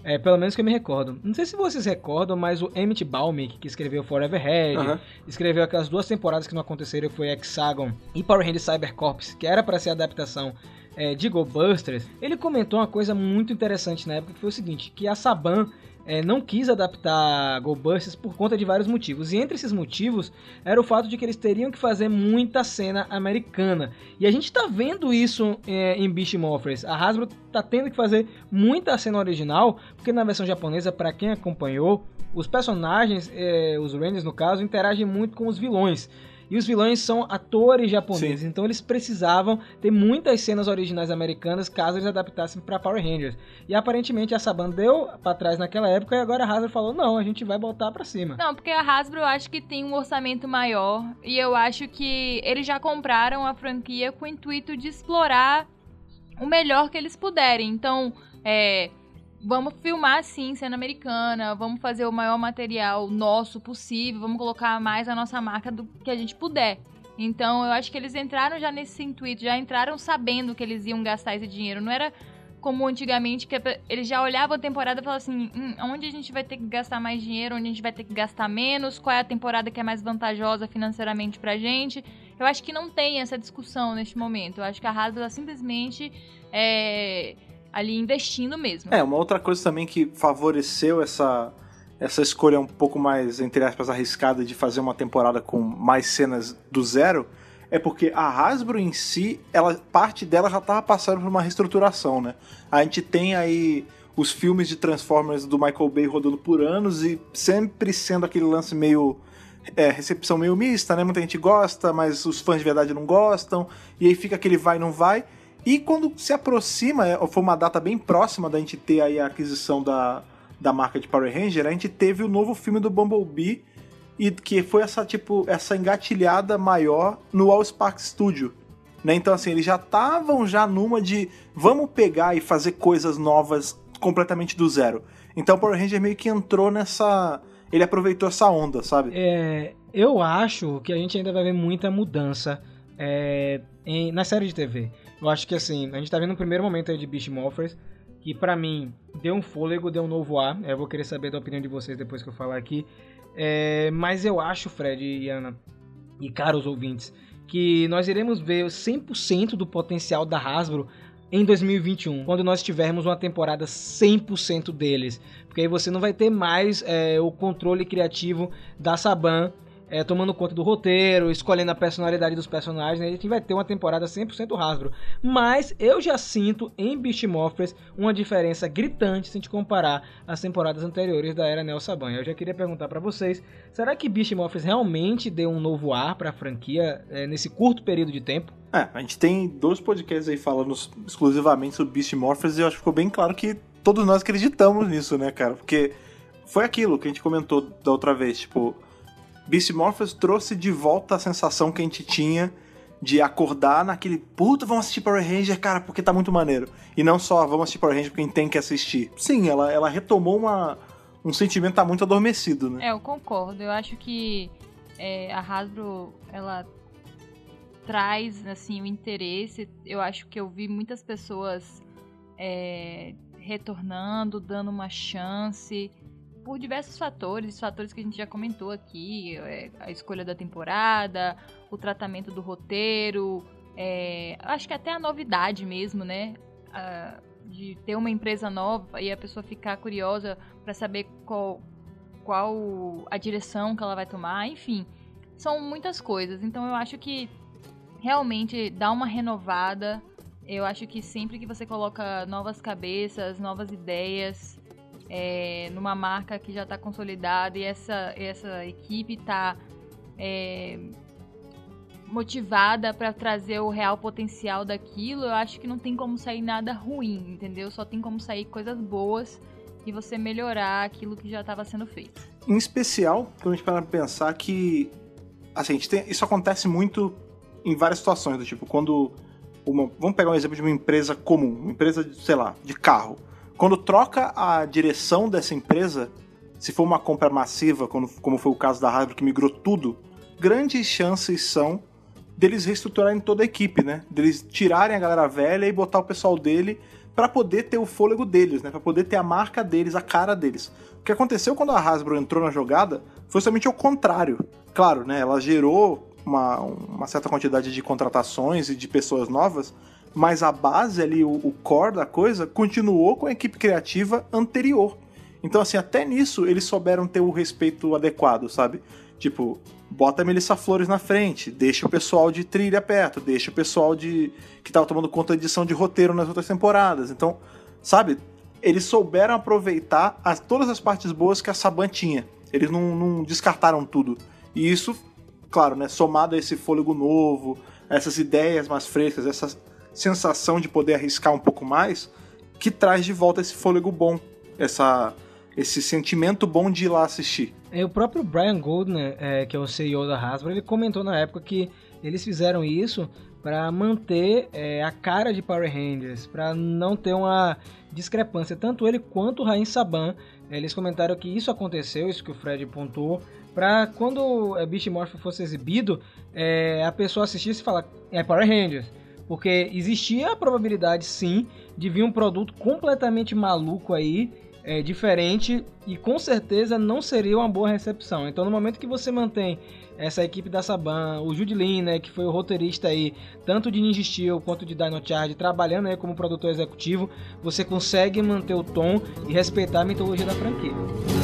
É, pelo menos que eu me recordo. Não sei se vocês recordam, mas o Emmett Baumick, que escreveu Forever Head, escreveu aquelas duas temporadas que não aconteceram, foi Hexagon e Power Rangers Cyber Corps, que era para ser a adaptação é, de Go Busters, ele comentou uma coisa muito interessante na época, que foi o seguinte, que a Saban é, não quis adaptar Go Busters por conta de vários motivos. E entre esses motivos era o fato de que eles teriam que fazer muita cena americana. E a gente tá vendo isso é, em Beast Morphers. A Hasbro tá tendo que fazer muita cena original, porque na versão japonesa, para quem acompanhou, os personagens, é, os Rangers no caso, interagem muito com os vilões. E os vilões são atores japoneses, então eles precisavam ter muitas cenas originais americanas caso eles adaptassem para Power Rangers. E aparentemente a Saban deu pra trás naquela época e agora a Hasbro falou: "Não, a gente vai botar pra cima". Não, porque a Hasbro eu acho que tem um orçamento maior e eu acho que eles já compraram a franquia com o intuito de explorar o melhor que eles puderem. Então, é, vamos filmar sim cena americana, vamos fazer o maior material nosso possível, vamos colocar mais a nossa marca do que a gente puder. Então, eu acho que eles entraram já nesse intuito, já entraram sabendo que eles iam gastar esse dinheiro. Não era como antigamente, que eles já olhavam a temporada e falavam assim: hum, onde a gente vai ter que gastar mais dinheiro, onde a gente vai ter que gastar menos, qual é a temporada que é mais vantajosa financeiramente pra gente. Eu acho que não tem essa discussão neste momento. Eu acho que a Hasbro simplesmente é, ali investindo mesmo. É, uma outra coisa também que favoreceu essa, essa escolha um pouco mais, entre aspas, arriscada de fazer uma temporada com mais cenas do zero é porque a Hasbro em si, ela, parte dela já estava passando por uma reestruturação, né? A gente tem aí os filmes de Transformers do Michael Bay rodando por anos e sempre sendo aquele lance meio. É, recepção meio mista, né? Muita gente gosta, mas os fãs de verdade não gostam, e aí fica aquele vai não vai. E quando se aproxima, é, foi uma data bem próxima da gente ter aí a aquisição da, da marca de Power Ranger, a gente teve o novo filme do Bumblebee, e que foi essa, tipo, essa engatilhada maior no All Spark Studio. Né? Então, assim, eles já estavam já numa de vamos pegar e fazer coisas novas completamente do zero. Então Power Ranger meio que entrou nessa. Ele aproveitou essa onda, sabe? É, eu acho que a gente ainda vai ver muita mudança é, em- na série de TV. Eu acho que assim, a gente tá vendo um primeiro momento aí de Beast Morphers, que pra mim deu um fôlego, deu um novo ar. Eu vou querer saber da opinião de vocês depois que eu falar aqui. É, mas eu acho, Fred e Ana, e caros ouvintes, que nós iremos ver 100% do potencial da Hasbro em 2021, quando nós tivermos uma temporada 100% deles. Porque aí você não vai ter mais é, o controle criativo da Saban é, tomando conta do roteiro, escolhendo a personalidade dos personagens. né? A gente vai ter uma temporada 100% Hasbro. Mas eu já sinto em Beast Morphers uma diferença gritante se a gente comparar as temporadas anteriores da era Neo Saban. Eu já queria perguntar pra vocês, será que Beast Morphers realmente deu um novo ar pra franquia é, nesse curto período de tempo? É, a gente tem dois podcasts aí falando exclusivamente sobre Beast Morphers e eu acho que ficou bem claro que todos nós acreditamos nisso, né, cara? Porque foi aquilo que a gente comentou da outra vez, tipo, Beast Morphers trouxe de volta a sensação que a gente tinha de acordar naquele puta, vamos assistir Power Ranger, cara, porque tá muito maneiro. E não só vamos assistir Power Ranger porque a gente tem que assistir. Sim, ela, ela retomou uma, um sentimento que tá muito adormecido, né? É, eu concordo. Eu acho que é, a Hasbro, ela traz, assim, o interesse. Eu acho que eu vi muitas pessoas é, retornando, dando uma chance por diversos fatores, fatores que a gente já comentou aqui, é, a escolha da temporada, o tratamento do roteiro, é, acho que até a novidade mesmo, né? A- de ter uma empresa nova e a pessoa ficar curiosa para saber qual, qual a direção que ela vai tomar, enfim, são muitas coisas. Então eu acho que realmente dá uma renovada. Eu acho que sempre que você coloca novas cabeças, novas ideias é, numa marca que já está consolidada e essa, essa equipe está motivada para trazer o real potencial daquilo, eu acho que não tem como sair nada ruim, entendeu? Só tem como sair coisas boas e você melhorar aquilo que já estava sendo feito. Em especial, quando a gente para pensar que. Assim, tem- isso acontece muito em várias situações, do tipo, quando. Uma, vamos pegar um exemplo de uma empresa comum, uma empresa, sei lá, de carro. Quando troca a direção dessa empresa, se for uma compra massiva, como foi o caso da Hasbro, que migrou tudo, grandes chances são deles reestruturarem toda a equipe, né? Deles tirarem a galera velha e botar o pessoal dele pra poder ter o fôlego deles, né? Pra poder ter a marca deles, a cara deles. O que aconteceu quando a Hasbro entrou na jogada foi somente o contrário. Claro, né? Ela gerou uma, uma certa quantidade de contratações e de pessoas novas, mas a base ali, o, o core da coisa, continuou com a equipe criativa anterior. Então, assim, até nisso eles souberam ter o respeito adequado, sabe? Tipo, bota a Melissa Flores na frente, deixa o pessoal de trilha perto, deixa o pessoal de que tava tomando conta da edição de roteiro nas outras temporadas. Então, sabe? Eles souberam aproveitar as, todas as partes boas que a Saban tinha. Eles não, não descartaram tudo. E isso, claro, né, somado a esse fôlego novo, essas ideias mais frescas, essa sensação de poder arriscar um pouco mais, que traz de volta esse fôlego bom, essa, esse sentimento bom de ir lá assistir. É, o próprio Brian Goldner, é, que é o CEO da Hasbro, ele comentou na época que eles fizeram isso para manter é, a cara de Power Rangers, para não ter uma discrepância. Tanto ele quanto o Rain Saban, é, eles comentaram que isso aconteceu, isso que o Fred pontuou, para quando é, Beast Morph fosse exibido, é, a pessoa assistisse e falar é Power Rangers. Porque existia a probabilidade, sim, de vir um produto completamente maluco aí é, diferente e com certeza não seria uma boa recepção. Então, no momento que você mantém essa equipe da Saban, o Jude Lin, né, que foi o roteirista aí, tanto de Ninja Steel quanto de Dino Charge, trabalhando aí como produtor executivo, você consegue manter o tom e respeitar a mitologia da franquia.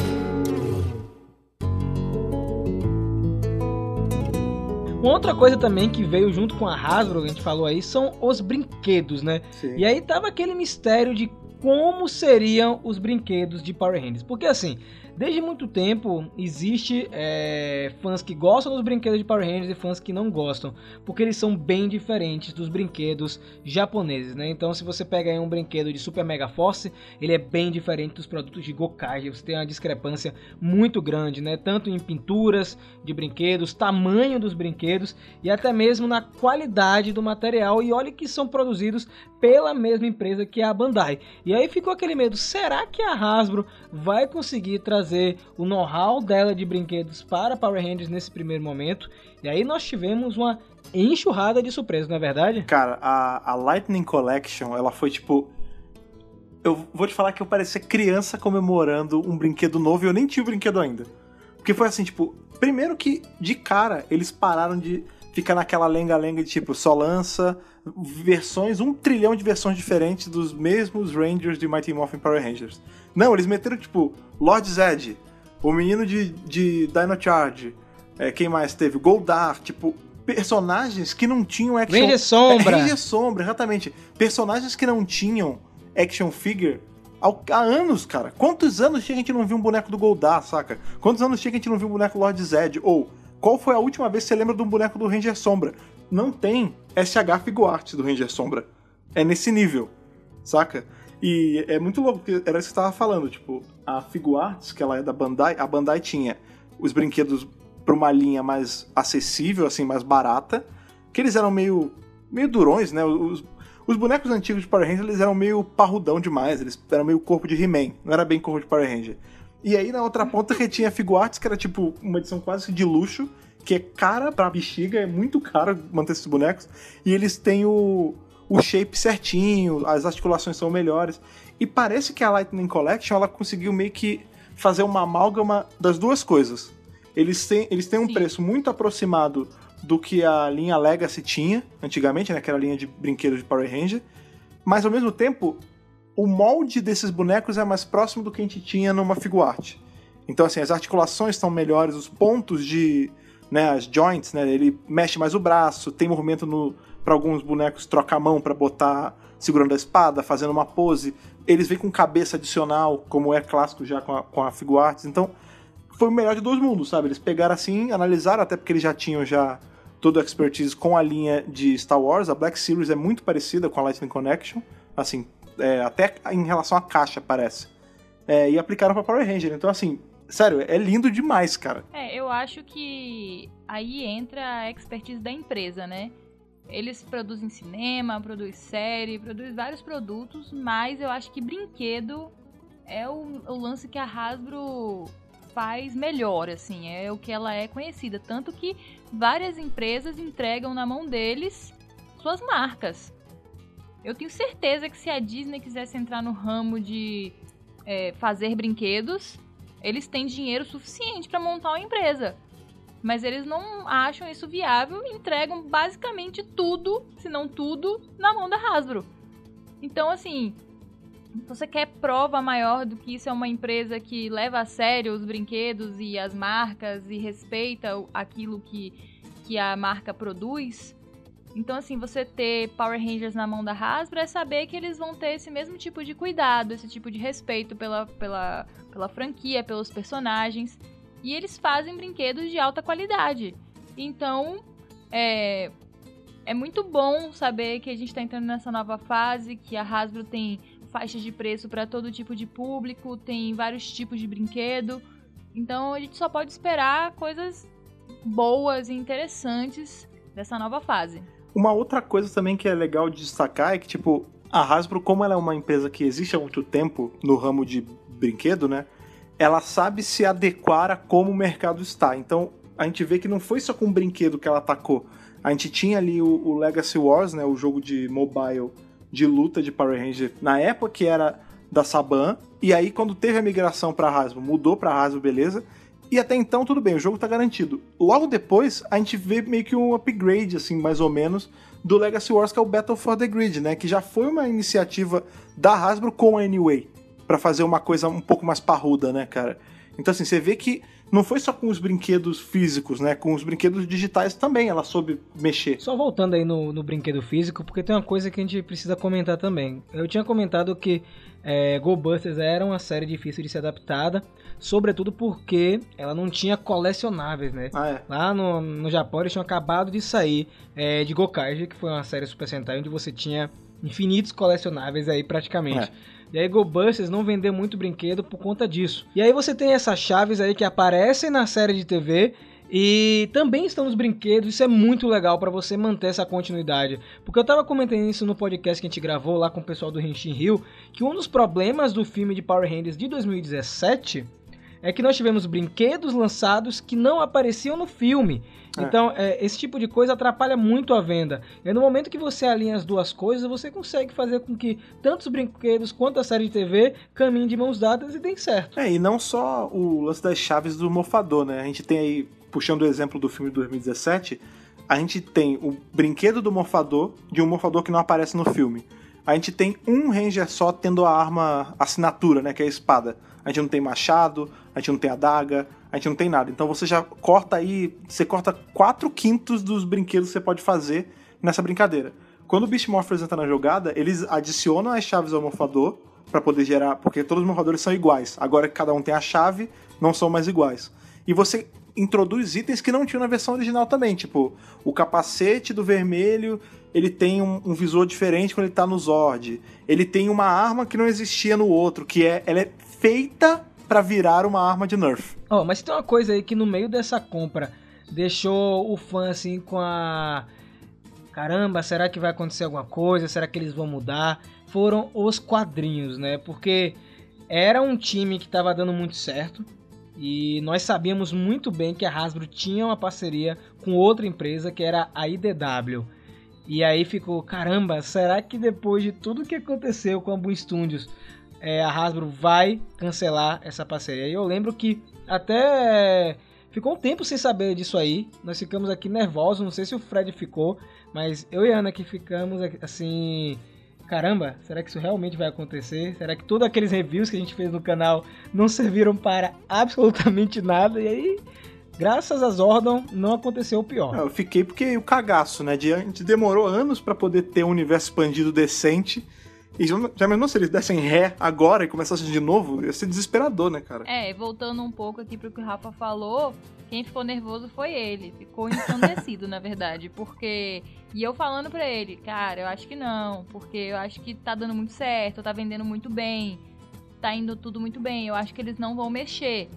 Uma outra coisa também que veio junto com a Hasbro, que a gente falou aí, são os brinquedos, né? Sim. E aí tava aquele mistério de como seriam os brinquedos de Power Rangers. Porque assim, desde muito tempo existe é, fãs que gostam dos brinquedos de Power Rangers e fãs que não gostam, porque eles são bem diferentes dos brinquedos japoneses, né? Então, se você pega aí um brinquedo de Super Mega Force, ele é bem diferente dos produtos de Gokage. Você tem uma discrepância muito grande, né? Tanto em pinturas de brinquedos, tamanho dos brinquedos e até mesmo na qualidade do material. E olha que são produzidos pela mesma empresa que é a Bandai. E aí ficou aquele medo: será que a Hasbro vai conseguir trazer o know-how dela de brinquedos para Power Rangers nesse primeiro momento? E aí nós tivemos uma enxurrada de surpresas, não é verdade? Cara, a, a Lightning Collection, ela foi tipo. Eu vou te falar que eu parecia criança comemorando um brinquedo novo e eu nem tinha o brinquedo ainda. Porque foi assim, tipo, primeiro que de cara eles pararam de ficar naquela lenga-lenga de tipo, só lança versões, um trilhão de versões diferentes dos mesmos Rangers de Mighty Morphin Power Rangers. Não, eles meteram tipo, Lord Zed, o menino de, de Dino Charge, é, quem mais teve? Goldar, tipo, personagens que não tinham action... Ranger Sombra. É, Ranger Sombra, exatamente. Personagens que não tinham action figure ao- há anos, cara. Quantos anos tinha que a gente não viu um boneco do Goldar, saca? Quantos anos tinha que a gente não viu um boneco Lord Zed? Ou, qual foi a última vez que você lembra de um boneco do Ranger Sombra? Não tem SH Figuarts do Ranger Sombra. É nesse nível, saca? E é muito louco, porque era isso que você tava falando, tipo, a Figuarts, que ela é da Bandai, a Bandai tinha os brinquedos pra uma linha mais acessível, assim, mais barata, que eles eram meio, meio durões, né? Os, os bonecos antigos de Power Ranger, eles eram meio parrudão demais, eles eram meio corpo de He-Man, não era bem corpo de Power Ranger. E aí na outra ponta que tinha a Figuarts, que era tipo uma edição quase de luxo, que é cara pra bexiga, é muito caro manter esses bonecos, e eles têm o, o shape certinho, as articulações são melhores. E parece que a Lightning Collection ela conseguiu meio que fazer uma amálgama das duas coisas. Eles têm, eles têm um Sim. preço muito aproximado do que a linha Legacy tinha antigamente, né, que era a linha de brinquedos de Power Ranger, mas ao mesmo tempo o molde desses bonecos é mais próximo do que a gente tinha numa Figuart. Então assim, as articulações estão melhores, os pontos de, né, as joints, né, ele mexe mais o braço, tem movimento no para alguns bonecos trocar a mão para botar segurando a espada, fazendo uma pose. Eles vêm com cabeça adicional, como é clássico já com a, com a Figuarts. Então, foi o melhor de dois mundos, sabe? Eles pegaram assim, analisaram, até porque eles já tinham já toda a expertise com a linha de Star Wars. A Black Series é muito parecida com a Lightning Connection, assim, é, até em relação à caixa, parece. É, e aplicaram pra Power Ranger. Então, assim, sério, é lindo demais, cara. É, eu acho que aí entra a expertise da empresa, né? Eles produzem cinema, produzem série, produzem vários produtos, mas eu acho que brinquedo é o, o lance que a Hasbro faz melhor, assim, é o que ela é conhecida. Tanto que várias empresas entregam na mão deles suas marcas. Eu tenho certeza que se a Disney quisesse entrar no ramo de é, fazer brinquedos, eles têm dinheiro suficiente para montar uma empresa. Mas eles não acham isso viável e entregam basicamente tudo, se não tudo, na mão da Hasbro. Então, assim, você quer prova maior do que isso é uma empresa que leva a sério os brinquedos e as marcas e respeita aquilo que, que a marca produz. Então, assim, você ter Power Rangers na mão da Hasbro é saber que eles vão ter esse mesmo tipo de cuidado, esse tipo de respeito pela, pela, pela franquia, pelos personagens. E eles fazem brinquedos de alta qualidade. Então, é, é muito bom saber que a gente está entrando nessa nova fase, que a Hasbro tem faixas de preço para todo tipo de público, tem vários tipos de brinquedo. Então, a gente só pode esperar coisas boas e interessantes dessa nova fase. Uma outra coisa também que é legal de destacar é que, tipo, a Hasbro, como ela é uma empresa que existe há muito tempo no ramo de brinquedo, né? Ela sabe se adequar a como o mercado está. Então, a gente vê que não foi só com o brinquedo que ela atacou. A gente tinha ali o, o Legacy Wars, né? O jogo de mobile de luta de Power Ranger. Na época que era da Saban. E aí, quando teve a migração pra Hasbro, mudou pra Hasbro, beleza. E até então, tudo bem, o jogo tá garantido. Logo depois, a gente vê meio que um upgrade, assim, mais ou menos, do Legacy Wars, que é o Battle for the Grid, né? Que já foi uma iniciativa da Hasbro com a Anyway, pra fazer uma coisa um pouco mais parruda, né, cara? Então, assim, você vê que não foi só com os brinquedos físicos, né? Com os brinquedos digitais também ela soube mexer. Só voltando aí no, no brinquedo físico, porque tem uma coisa que a gente precisa comentar também. Eu tinha comentado que é, Go Busters era uma série difícil de ser adaptada, sobretudo porque ela não tinha colecionáveis, né? Ah, é. Lá no, no Japão eles tinham acabado de sair é, de Gokaiger, que foi uma série Super Sentai onde você tinha infinitos colecionáveis aí praticamente. É. E aí Go Busters não vendeu muito brinquedo por conta disso. E aí você tem essas chaves aí que aparecem na série de TV e também estão nos brinquedos, isso é muito legal para você manter essa continuidade. Porque eu tava comentando isso no podcast que a gente gravou lá com o pessoal do Henshin Hill, que um dos problemas do filme de Power Rangers de 2017 é que nós tivemos brinquedos lançados que não apareciam no filme. É. Então, é, esse tipo de coisa atrapalha muito a venda. E no momento que você alinha as duas coisas, você consegue fazer com que tanto os brinquedos quanto a série de TV caminhem de mãos dadas e deem certo. É, e não só o lance das chaves do mofador, né? A gente tem aí, puxando o exemplo do filme de 2017, a gente tem o brinquedo do morfador de um morfador que não aparece no filme. A gente tem um Ranger só tendo a arma assinatura, né? Que é a espada. A gente não tem machado, a gente não tem adaga, a gente não tem nada. Então você já corta aí, você corta 4 quintos dos brinquedos que você pode fazer nessa brincadeira. Quando o Beast Morphers entra na jogada, eles adicionam as chaves ao morfador para poder gerar, porque todos os morfadores são iguais. Agora que cada um tem a chave, não são mais iguais. E você introduz itens que não tinham na versão original também, tipo, o capacete do vermelho, ele tem um, um visor diferente quando ele tá no Zord. Ele tem uma arma que não existia no outro, que é ela é feita pra virar uma arma de Nerf. Ó, mas tem uma coisa aí que no meio dessa compra deixou o fã assim com a. Caramba, será que vai acontecer alguma coisa? Será que eles vão mudar? Foram os quadrinhos, né? Porque era um time que estava dando muito certo. E nós sabíamos muito bem que a Hasbro tinha uma parceria com outra empresa que era a IDW. E aí ficou, caramba, será que depois de tudo que aconteceu com a Boom Studios, é, a Hasbro vai cancelar essa parceria? E eu lembro que até ficou um tempo sem saber disso aí. Nós ficamos aqui nervosos, não sei se o Fred ficou, mas eu e Ana aqui ficamos assim. Caramba, será que isso realmente vai acontecer? Será que todos aqueles reviews que a gente fez no canal não serviram para absolutamente nada? E aí, graças a Zordon, não aconteceu o pior. Eu fiquei porque o cagaço, né? A gente demorou anos pra poder ter um universo expandido decente. E já imaginou se eles dessem ré agora e começassem de novo? Ia ser desesperador, né, cara? É, voltando um pouco aqui pro que o Rafa falou, quem ficou nervoso foi ele. Ficou ensandecido, na verdade. Porque. E eu falando pra ele, cara, eu acho que não. Porque eu acho que tá dando muito certo, tá vendendo muito bem. Tá indo tudo muito bem. Eu acho que eles não vão mexer.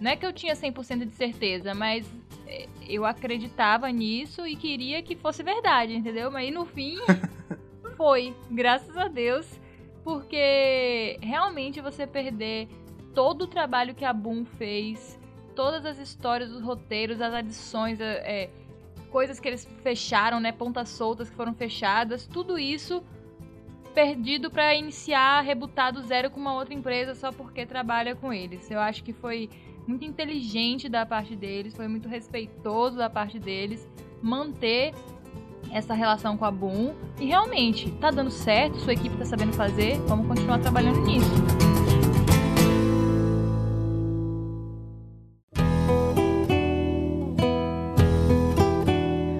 Não é que eu tinha 100% de certeza, mas é, eu acreditava nisso e queria que fosse verdade, entendeu? Mas aí no fim foi, graças a Deus, porque realmente você perder todo o trabalho que a Boom fez, todas as histórias, os roteiros, as adições, é, é, coisas que eles fecharam, né, pontas soltas que foram fechadas, tudo isso perdido pra iniciar, rebutar do zero com uma outra empresa só porque trabalha com eles. Eu acho que foi muito inteligente da parte deles, foi muito respeitoso da parte deles manter essa relação com a Boom e realmente tá dando certo, sua equipe tá sabendo fazer, vamos continuar trabalhando nisso.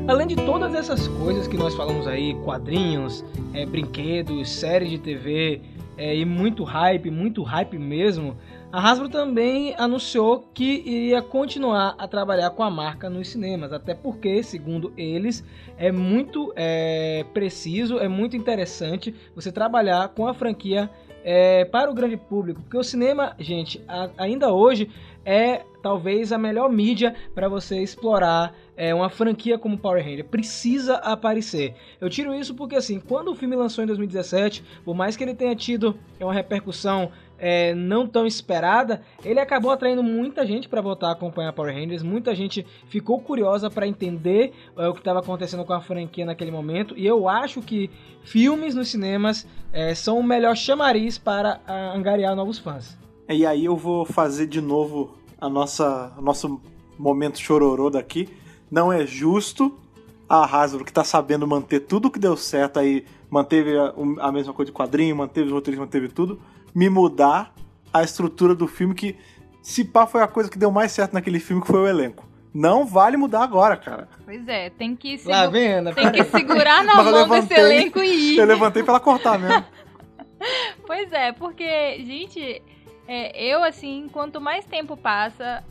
Além de todas essas coisas que nós falamos aí, quadrinhos, é, brinquedos, séries de TV é, e muito hype, muito hype mesmo, a Hasbro também anunciou que iria continuar a trabalhar com a marca nos cinemas, até porque, segundo eles, é muito é, preciso, é muito interessante você trabalhar com a franquia é, para o grande público, porque o cinema, gente, a- ainda hoje é talvez a melhor mídia para você explorar é, uma franquia como Power Ranger. Precisa aparecer. Eu tiro isso porque, assim, quando o filme lançou em 2017, por mais que ele tenha tido uma repercussão é, não tão esperada, ele acabou atraindo muita gente para voltar a acompanhar Power Rangers. Muita gente ficou curiosa para entender é, o que estava acontecendo com a franquia naquele momento. E eu acho que filmes nos cinemas é, são o melhor chamariz para ah, angariar novos fãs. E aí eu vou fazer de novo a nossa nosso momento chororô daqui. Não é justo a Hasbro que tá sabendo manter tudo que deu certo aí, manteve a, a mesma coisa de quadrinho, manteve os roteiros, manteve tudo, me mudar a estrutura do filme que se pá foi a coisa que deu mais certo naquele filme que foi o elenco. Não vale mudar agora, cara. Pois é, tem que, segu- Lá vem, Ana. tem que segurar na mão desse levantei. elenco e ir. Eu levantei pra ela cortar mesmo. Pois é, porque, gente, é, eu, assim, quanto mais tempo passa,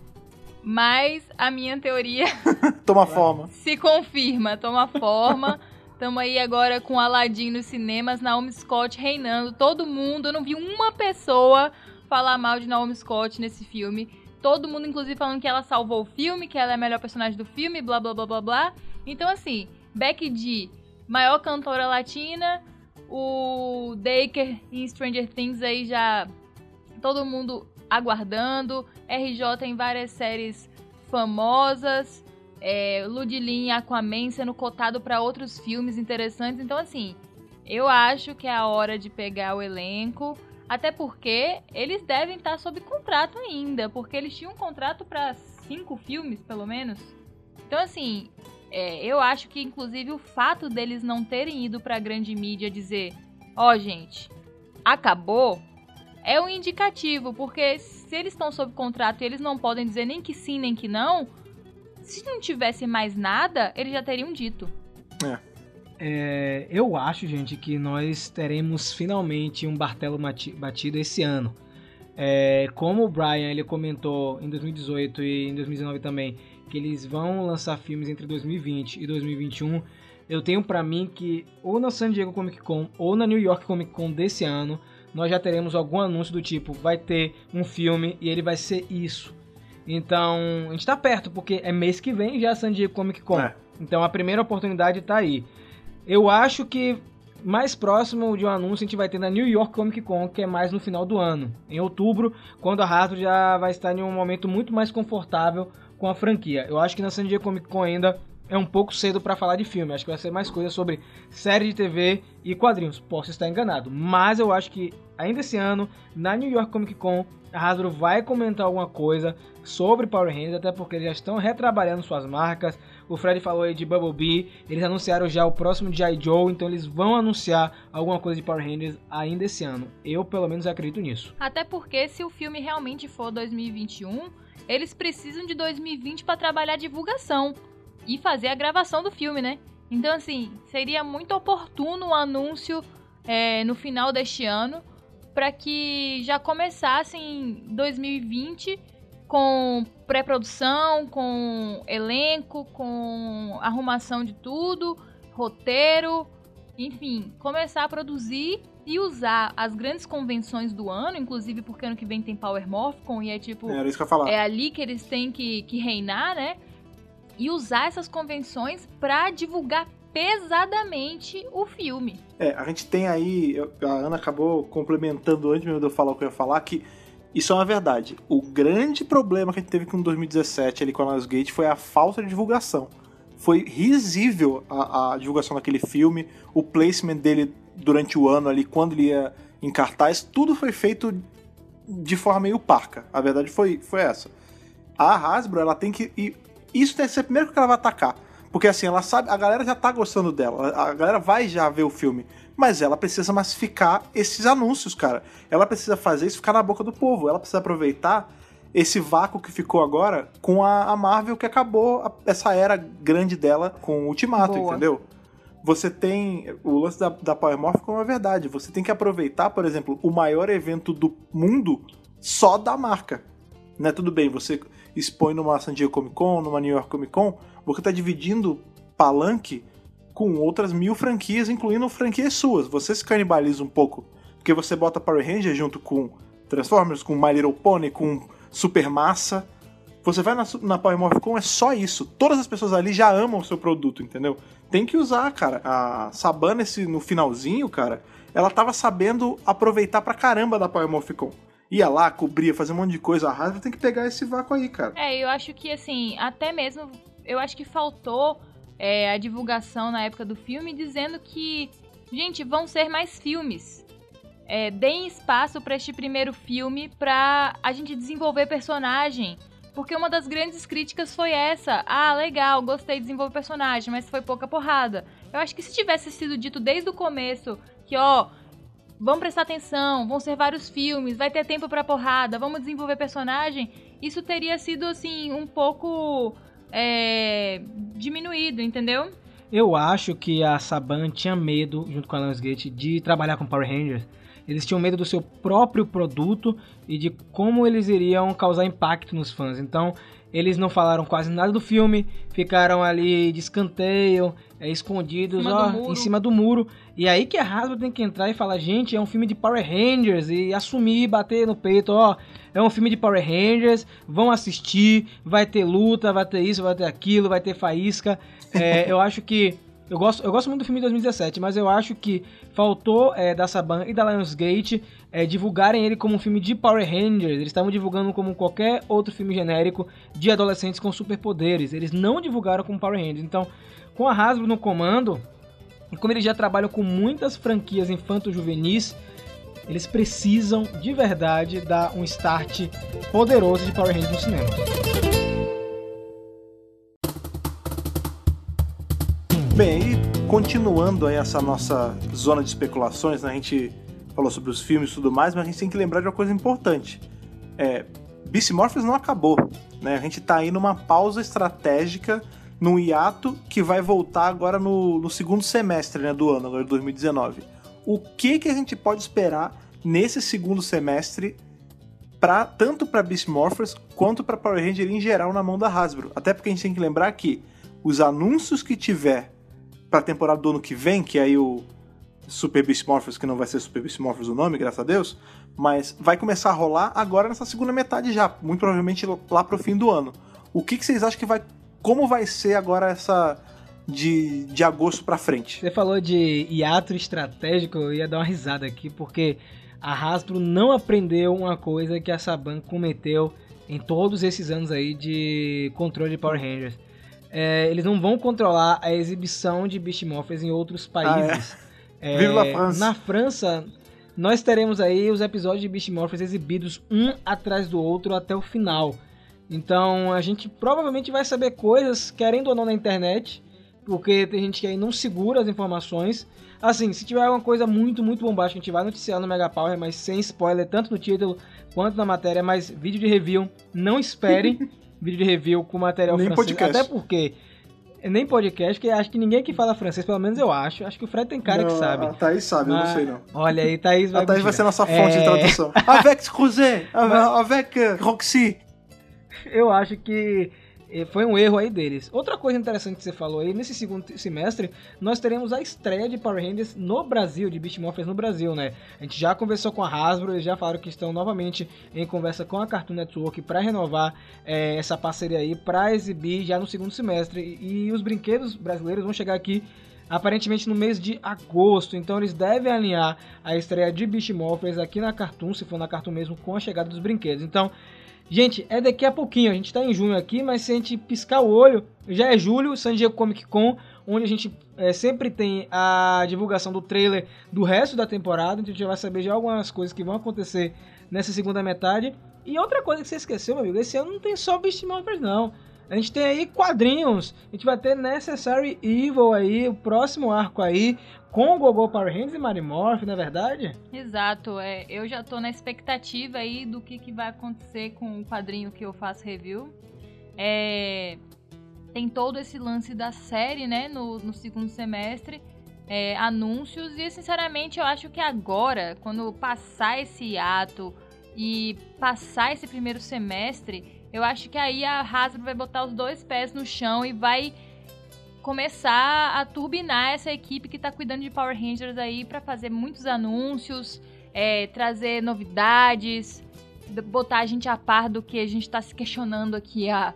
mais a minha teoria Toma forma. se confirma, toma forma. Tamo aí agora com Aladdin nos cinemas, Naomi Scott reinando. Todo mundo, eu não vi uma pessoa falar mal de Naomi Scott nesse filme. Todo mundo, inclusive, falando que ela salvou o filme, que ela é a melhor personagem do filme, blá blá blá blá blá. Então, assim, Becky G, maior cantora latina. O Daker em Stranger Things aí já. Todo mundo aguardando. RJ em várias séries famosas é, Ludilin e Aquaman sendo cotado para outros filmes interessantes. Então, assim, eu acho que é a hora de pegar o elenco. Até porque eles devem estar sob contrato ainda. Porque eles tinham um contrato para cinco filmes, pelo menos. Então, assim, é, eu acho que, inclusive, o fato deles não terem ido pra grande mídia dizer: Ó, gente, acabou. É um indicativo, porque se eles estão sob contrato e eles não podem dizer nem que sim, nem que não, se não tivesse mais nada, eles já teriam dito. É, eu acho, gente, que nós teremos finalmente um martelo mati- batido esse ano. É, como o Brian ele comentou em 2018 e em 2019 também, que eles vão lançar filmes entre 2020 e 2021, eu tenho pra mim que ou na San Diego Comic Con ou na New York Comic Con desse ano, nós já teremos algum anúncio do tipo, vai ter um filme e ele vai ser isso. Então, a gente tá perto, porque é mês que vem já a San Diego Comic Con. É. Então a primeira oportunidade tá aí. Eu acho que mais próximo de um anúncio a gente vai ter na New York Comic Con, que é mais no final do ano, em outubro, quando a Hasbro já vai estar em um momento muito mais confortável com a franquia. Eu acho que na San Diego Comic Con ainda é um pouco cedo para falar de filme. Acho que vai ser mais coisa sobre série de TV e quadrinhos. Posso estar enganado, mas eu acho que ainda esse ano, na New York Comic Con, a Hasbro vai comentar alguma coisa sobre Power Rangers, até porque eles já estão retrabalhando suas marcas. O Fred falou aí de Bumblebee, eles anunciaram já o próximo G.I. Joe, então eles vão anunciar alguma coisa de Power Rangers ainda esse ano. Eu, pelo menos, acredito nisso. Até porque se o filme realmente for 2021, eles precisam de 2020 para trabalhar a divulgação e fazer a gravação do filme, né? Então, assim, seria muito oportuno o anúncio é, no final deste ano para que já começasse em 2020 com pré-produção, com elenco, com arrumação de tudo, roteiro, enfim, começar a produzir e usar as grandes convenções do ano, inclusive porque ano que vem tem Power Morphicon e é tipo, Era isso que eu ia falar. é ali que eles têm que, que reinar, né? E usar essas convenções pra divulgar pesadamente o filme. É, a gente tem aí, a Ana acabou complementando antes mesmo de eu falar o que eu ia falar, que isso é uma verdade. O grande problema que a gente teve com 2017 ali com a Lionsgate foi a falta de divulgação. Foi risível a, a divulgação daquele filme, o placement dele durante o ano ali, quando ele ia em cartaz, tudo foi feito de forma meio parca. A verdade foi, foi essa. A Hasbro, ela tem que. E isso tem que ser primeiro que ela vai atacar. Porque assim, ela sabe, a galera já tá gostando dela, a galera vai já ver o filme, mas ela precisa massificar esses anúncios, cara. Ela precisa fazer isso ficar na boca do povo, ela precisa aproveitar esse vácuo que ficou agora com a, a Marvel que acabou a- essa era grande dela com o Ultimato, Boa. entendeu? Você tem. O lance da, da Power Morph é uma verdade. Você tem que aproveitar, por exemplo, o maior evento do mundo só da marca. Né? Tudo bem, você expõe numa San Diego Comic Con, numa New York Comic Con, você tá dividindo palanque com outras mil franquias, incluindo franquias suas. Você se canibaliza um pouco, porque você bota Power Ranger junto com Transformers, com My Little Pony, com Supermassa. Você vai na, na Power Morph Con, é só isso. Todas as pessoas ali já amam o seu produto, entendeu? Tem que usar, cara. A Sabana, esse, no finalzinho, cara, ela tava sabendo aproveitar pra caramba da Power Morph Con. ia lá, cobria, fazia um monte de coisa. A Hasbro tem que pegar esse vácuo aí, cara. É, eu acho que assim, até mesmo, eu acho que faltou é, a divulgação na época do filme dizendo que, gente, vão ser mais filmes. É, deem espaço pra este primeiro filme pra a gente desenvolver personagem. Porque uma das grandes críticas foi essa. Ah, legal, gostei de desenvolver personagem, mas foi pouca porrada. Eu acho que se tivesse sido dito desde o começo que, ó, vamos prestar atenção, vão ser vários filmes, vai ter tempo pra porrada, vamos desenvolver personagem, isso teria sido, assim, um pouco é, diminuído, entendeu? Eu acho que a Saban tinha medo, junto com a Lionsgate, de trabalhar com Power Rangers. Eles tinham medo do seu próprio produto e de como eles iriam causar impacto nos fãs. Então, eles não falaram quase nada do filme, ficaram ali de escanteio, é, escondidos Em cima ó, em cima do muro. E aí que a Hasbro tem que entrar e falar, gente, é um filme de Power Rangers e assumir, bater no peito, ó, é um filme de Power Rangers, vão assistir, vai ter luta, vai ter isso, vai ter aquilo, vai ter faísca. É, eu acho que eu gosto, eu gosto muito do filme de 2017, mas eu acho que faltou é, da Saban e da Lionsgate é, divulgarem ele como um filme de Power Rangers. Eles estavam divulgando como qualquer outro filme genérico de adolescentes com superpoderes. Eles não divulgaram como Power Rangers. Então, com a Hasbro no comando, e como eles já trabalham com muitas franquias infanto-juvenis, eles precisam de verdade dar um start poderoso de Power Rangers no cinema. Bem, e continuando aí essa nossa zona de especulações, né? A gente falou sobre os filmes e tudo mais, mas a gente tem que lembrar de uma coisa importante. É, Beast Morphers não acabou, né? A gente tá aí numa pausa estratégica, num hiato que vai voltar agora no, no segundo semestre né, do ano, agora de 2019. O que que a gente pode esperar nesse segundo semestre pra, tanto para Beast Morphers quanto para Power Ranger em geral na mão da Hasbro? Até porque a gente tem que lembrar que os anúncios que tiver pra temporada do ano que vem, que é aí o Super Beast Morphers, que não vai ser Super Beast Morphers o nome, graças a Deus, mas vai começar a rolar agora nessa segunda metade já, muito provavelmente lá pro fim do ano. O que, que vocês acham que vai. Como vai ser agora essa. de, de agosto pra frente? Você falou de hiato estratégico, eu ia dar uma risada aqui, porque a Hasbro não aprendeu uma coisa que a Saban cometeu em todos esses anos aí de controle de Power Rangers. É, eles não vão controlar a exibição de Beast Morphers em outros países. É, Vive la France. Na França, nós teremos aí os episódios de Beast Morphers exibidos um atrás do outro até o final. Então a gente provavelmente vai saber coisas, querendo ou não, na internet, porque tem gente que aí não segura as informações. Assim, se tiver alguma coisa muito, muito bombástica, a gente vai noticiar no Mega Power, mas sem spoiler, tanto no título quanto na matéria. Mas vídeo de review, não esperem vídeo de review com material Nem francês. podcast. Até porque, nem podcast, porque acho que ninguém que fala francês, pelo menos eu acho. Acho que o Fred tem cara que Não, sabe. A Thaís sabe, eu não Mas- sei não. Olha aí, Thaís vai A Thaís vai ser nossa fonte de É, tradução. Avec Cruzet, avec euh, Eu acho que eh, foi um erro aí deles. Outra coisa interessante que você falou aí, nesse segundo semestre, nós teremos a estreia de Power Rangers no Brasil, de Beast Morphers no Brasil, né? A gente já conversou com a Hasbro, eles já falaram que estão novamente em conversa com a Cartoon Network para renovar eh, essa parceria aí, para exibir já no segundo semestre. E, e os brinquedos brasileiros vão chegar aqui aparentemente no mês de agosto. Então eles devem alinhar a estreia de Beast Morphers aqui na Cartoon, se for na Cartoon mesmo, com a chegada dos brinquedos. Então, gente, é daqui a pouquinho. A gente tá em junho aqui, mas se a gente piscar o olho, já é julho, San Diego Comic Con, onde a gente é, sempre tem a divulgação do trailer do resto da temporada. Então a gente vai saber já algumas coisas que vão acontecer nessa segunda metade. E outra coisa que você esqueceu, meu amigo, esse ano não tem só Beast Morphers, não. A gente tem aí quadrinhos. A gente vai ter Necessary Evil aí, o próximo arco aí, com o Gogol Power Rangers e Marimorph, não é verdade? Exato, é, eu já tô na expectativa aí do que, que vai acontecer com o quadrinho que eu faço review. É, tem todo esse lance da série, né, no, no segundo semestre, é, anúncios, e sinceramente eu acho que agora, quando passar esse ato e passar esse primeiro semestre, eu acho que aí a Hasbro vai botar os dois pés no chão e vai começar a turbinar essa equipe que tá cuidando de Power Rangers aí pra fazer muitos anúncios, é, trazer novidades, botar a gente a par do que a gente tá se questionando aqui há,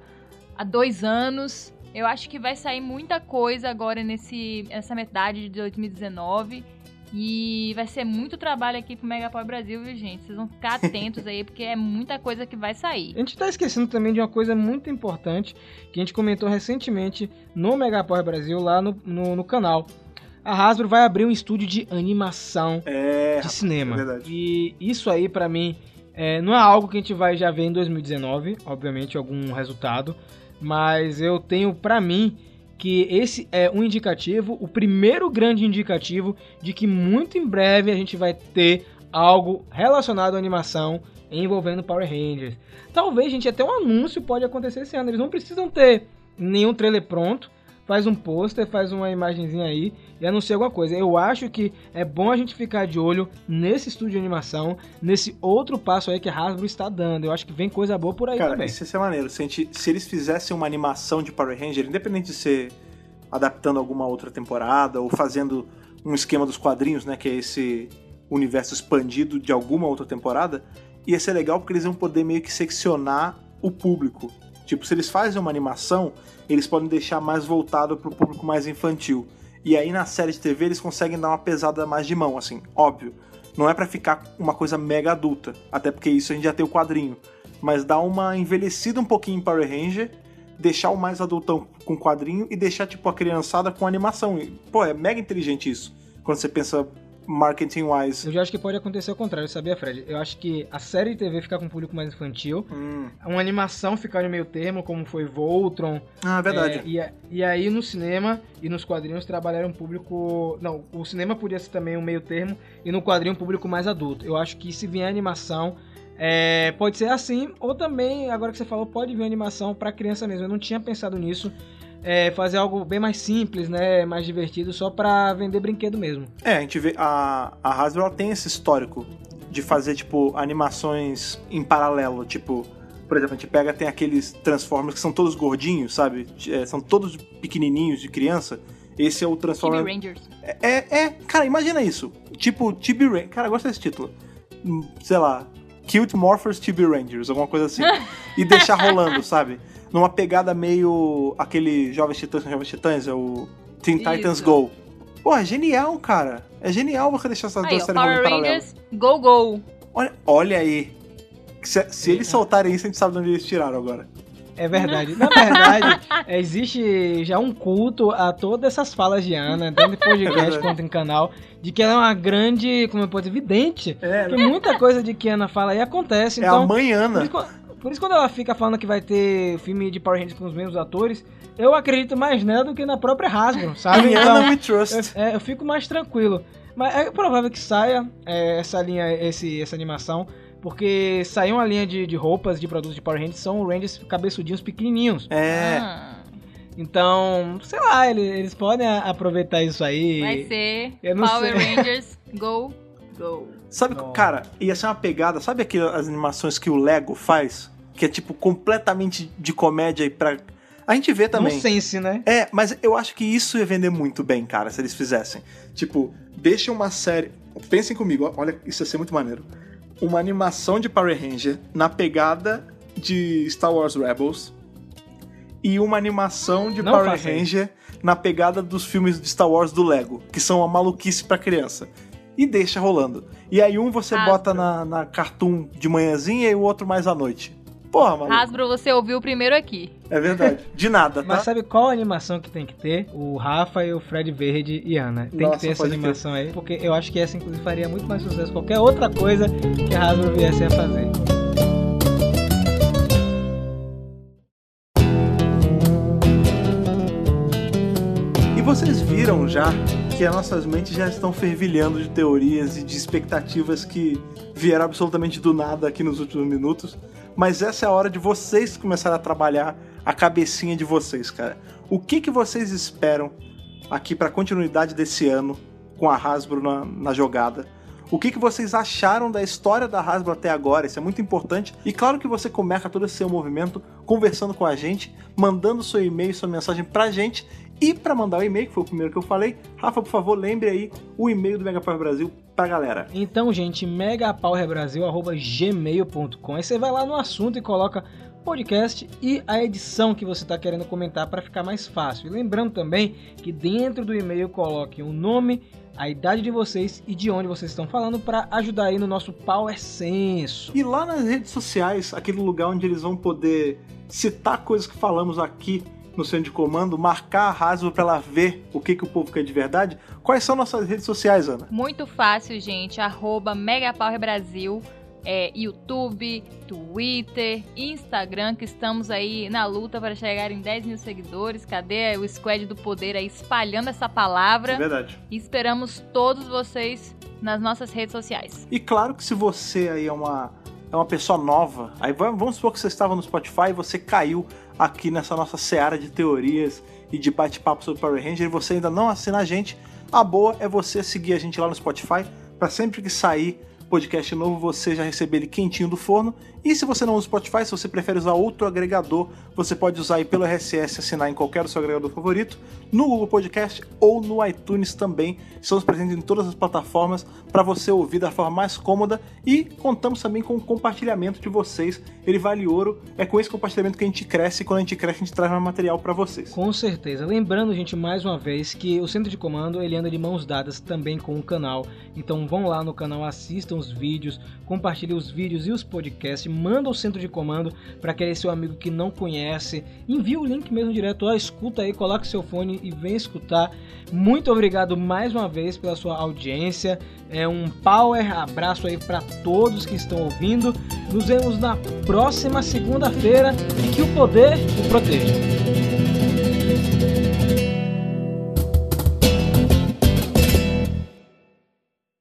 há dois anos. Eu acho que vai sair muita coisa agora nesse, nessa metade de 2019. E vai ser muito trabalho aqui pro Megapower Brasil, viu, gente? Vocês vão ficar atentos aí, porque é muita coisa que vai sair. A gente tá esquecendo também de uma coisa muito importante que a gente comentou recentemente no Megapower Brasil, lá no, no, no canal. A Hasbro vai abrir um estúdio de animação É, de cinema. é verdade. E isso aí, pra mim, é, não é algo que a gente vai já ver em 2019, obviamente, algum resultado. Mas eu tenho pra mim que esse é um indicativo, o primeiro grande indicativo de que muito em breve a gente vai ter algo relacionado à animação envolvendo Power Rangers. Talvez, gente, até um anúncio pode acontecer esse ano. Eles não precisam ter nenhum trailer pronto. Faz um pôster, faz uma imagenzinha aí e anuncia alguma coisa. Eu acho que é bom a gente ficar de olho nesse estúdio de animação, nesse outro passo aí que a Hasbro está dando. Eu acho que vem coisa boa por aí Cara, também. isso ia ser maneiro. Se, gente- se eles fizessem uma animação de Power Ranger, independente de ser adaptando alguma outra temporada ou fazendo um esquema dos quadrinhos, né, que é esse universo expandido de alguma outra temporada, ia ser legal porque eles iam poder meio que seccionar o público. Tipo, se eles fazem uma animação, eles podem deixar mais voltado pro público mais infantil. E aí na série de TV eles conseguem dar uma pesada mais de mão, assim, óbvio. Não é pra ficar uma coisa mega adulta, até porque isso a gente já tem o quadrinho. Mas dá uma envelhecida um pouquinho em Power Ranger, deixar o mais adultão com quadrinho e deixar tipo a criançada com animação. E, Pô, é mega inteligente isso. Quando você pensa marketing wise. Eu já acho que pode acontecer o contrário, sabia, Fred? Eu acho que a série de TV ficar com um público mais infantil, Hum. uma animação ficar no meio termo, como foi Voltron. Ah, verdade. É, e, e aí no cinema e nos quadrinhos trabalharam um público. Não, o cinema podia ser também um meio termo e no quadrinho um público mais adulto. Eu acho que se vier animação. é, pode ser assim, ou também, agora que você falou, pode vir animação pra criança mesmo. Eu não tinha pensado nisso. É, fazer algo bem mais simples, né? Mais divertido, só pra vender brinquedo mesmo. É, a gente vê. A, a Hasbro ela tem esse histórico de fazer, tipo, animações em paralelo. Tipo, por exemplo, a gente pega, tem aqueles Transformers que são todos gordinhos, sabe? É, são todos pequenininhos de criança. Esse é o Chibi Transformer. Rangers. É, é, cara, imagina isso. Tipo, Chibi Rangers. Cara, eu gosto desse título. Hum, Sei lá. Cute Morphers Chibi Rangers, alguma coisa assim. e deixar rolando, sabe? Numa pegada meio. aquele Jovens Titãs com Jovens Titãs, é o Teen Titans Isso. Go. Pô, é genial, cara. É genial você deixar essas Aí, duas ó, séries Power. Rangers, Go Go. Olha, olha aí. Se, se eles soltarem isso, a gente sabe de onde eles tiraram agora. É verdade. Na verdade, existe já um culto a todas essas falas de Ana, tanto em É podcast verdade. quanto em canal, de que ela é uma grande, como eu posso dizer, vidente. É, Que muita coisa de que a Ana fala aí acontece. é a Então, mãe por Ana. Por isso quando ela fica falando que vai ter filme de Power Rangers com os mesmos atores, eu acredito mais nela do que na própria Hasbro, sabe? Então, We Trust. eu, é, eu fico mais tranquilo. Mas é provável que saia é, essa linha, esse, essa animação, porque saiu uma linha de, de roupas, de produtos de Power Rangers, são Rangers cabeçudinhos pequenininhos. É. Ah, Então, sei lá, ele- eles, podem aproveitar isso aí. vai ser eu não Power sei. Rangers, Go Go. Sabe, Não. cara, ia ser uma pegada. Sabe aquelas animações que o Lego faz? Que é tipo completamente de comédia e pra. A gente vê também. Nonsense, né? É, mas eu acho que isso ia vender muito bem, cara, se eles fizessem. Tipo, deixa uma série. Pensem comigo, olha, isso ia ser muito maneiro. Uma animação de Power Ranger na pegada de Star Wars Rebels e uma animação de Não Power. Ranger na pegada dos filmes de Star Wars do Lego, que são uma maluquice pra criança. E deixa rolando. E aí um você Hasbro. bota na, na Cartoon de manhãzinha e o outro mais à noite. Porra, maluco. Hasbro, você ouviu primeiro aqui. É verdade. De nada, tá? Mas sabe qual animação que tem que ter? O Rafa e o Fred Verde e Ana. Tem Nossa, que ter essa animação aí, porque eu acho que essa, inclusive, faria muito mais sucesso que qualquer outra coisa que a Hasbro viesse a fazer. Vocês viram já que as nossas mentes já estão fervilhando de teorias e de expectativas que vieram absolutamente do nada aqui nos últimos minutos. Mas essa é a hora de vocês começarem a trabalhar a cabecinha de vocês, cara. O que, que vocês esperam aqui para a continuidade desse ano com a Hasbro na, na jogada? O que, que vocês acharam da história da Hasbro até agora? Isso é muito importante. E claro que você começa todo esse seu movimento conversando com a gente, mandando seu e-mail, sua mensagem pra gente. E para mandar o e-mail, que foi o primeiro que eu falei, Rafa, por favor, lembre aí o e-mail do Megapower Brasil pra galera. Então, gente, megapowerbrasil.gmail.com. Aí você vai lá no assunto e coloca podcast e a edição que você está querendo comentar para ficar mais fácil. E lembrando também que dentro do e-mail coloque o nome, a idade de vocês e de onde vocês estão falando para ajudar aí no nosso Power Senso. E lá nas redes sociais, aquele lugar onde eles vão poder citar coisas que falamos aqui no centro de comando, marcar a Hasbro para ela ver o que, que o povo quer de verdade. Quais são nossas redes sociais, Ana? Muito fácil, gente. Arroba Megapower Brasil. É, YouTube, Twitter, Instagram, que estamos aí na luta para chegar em 10 mil seguidores. Cadê o Squad do Poder aí espalhando essa É palavra? verdade. E esperamos todos vocês nas nossas redes sociais. E claro que se você aí é uma, é uma pessoa nova, aí va- vamos supor que você estava no Spotify e você caiu aqui nessa nossa seara de teorias e de bate-papo sobre Power Ranger e você ainda não assina a gente, a boa é você seguir a gente lá no Spotify para sempre que sair podcast novo você já receber ele quentinho do forno. E se você não usa o Spotify, se você prefere usar outro agregador, você pode usar aí pelo RSS, assinar em qualquer do seu agregador favorito, no Google Podcast ou no iTunes também. Estamos presentes em todas as plataformas para você ouvir da forma mais cômoda e contamos também com o compartilhamento de vocês. Ele vale ouro. É com esse compartilhamento que a gente cresce e quando a gente cresce a gente traz mais material para vocês. Com certeza. Lembrando, gente, mais uma vez que o Centro de Comando ele anda de mãos dadas também com o canal. Então vão lá no canal, assistam os vídeos, compartilhem os vídeos e os podcasts, manda o Centro de Comando para aquele seu amigo que não conhece, envia o link mesmo direto, ó, escuta aí, coloca seu fone e vem escutar. Muito obrigado mais uma vez pela sua audiência. É um power abraço aí para todos que estão ouvindo. Nos vemos na próxima segunda-feira e que o poder o proteja.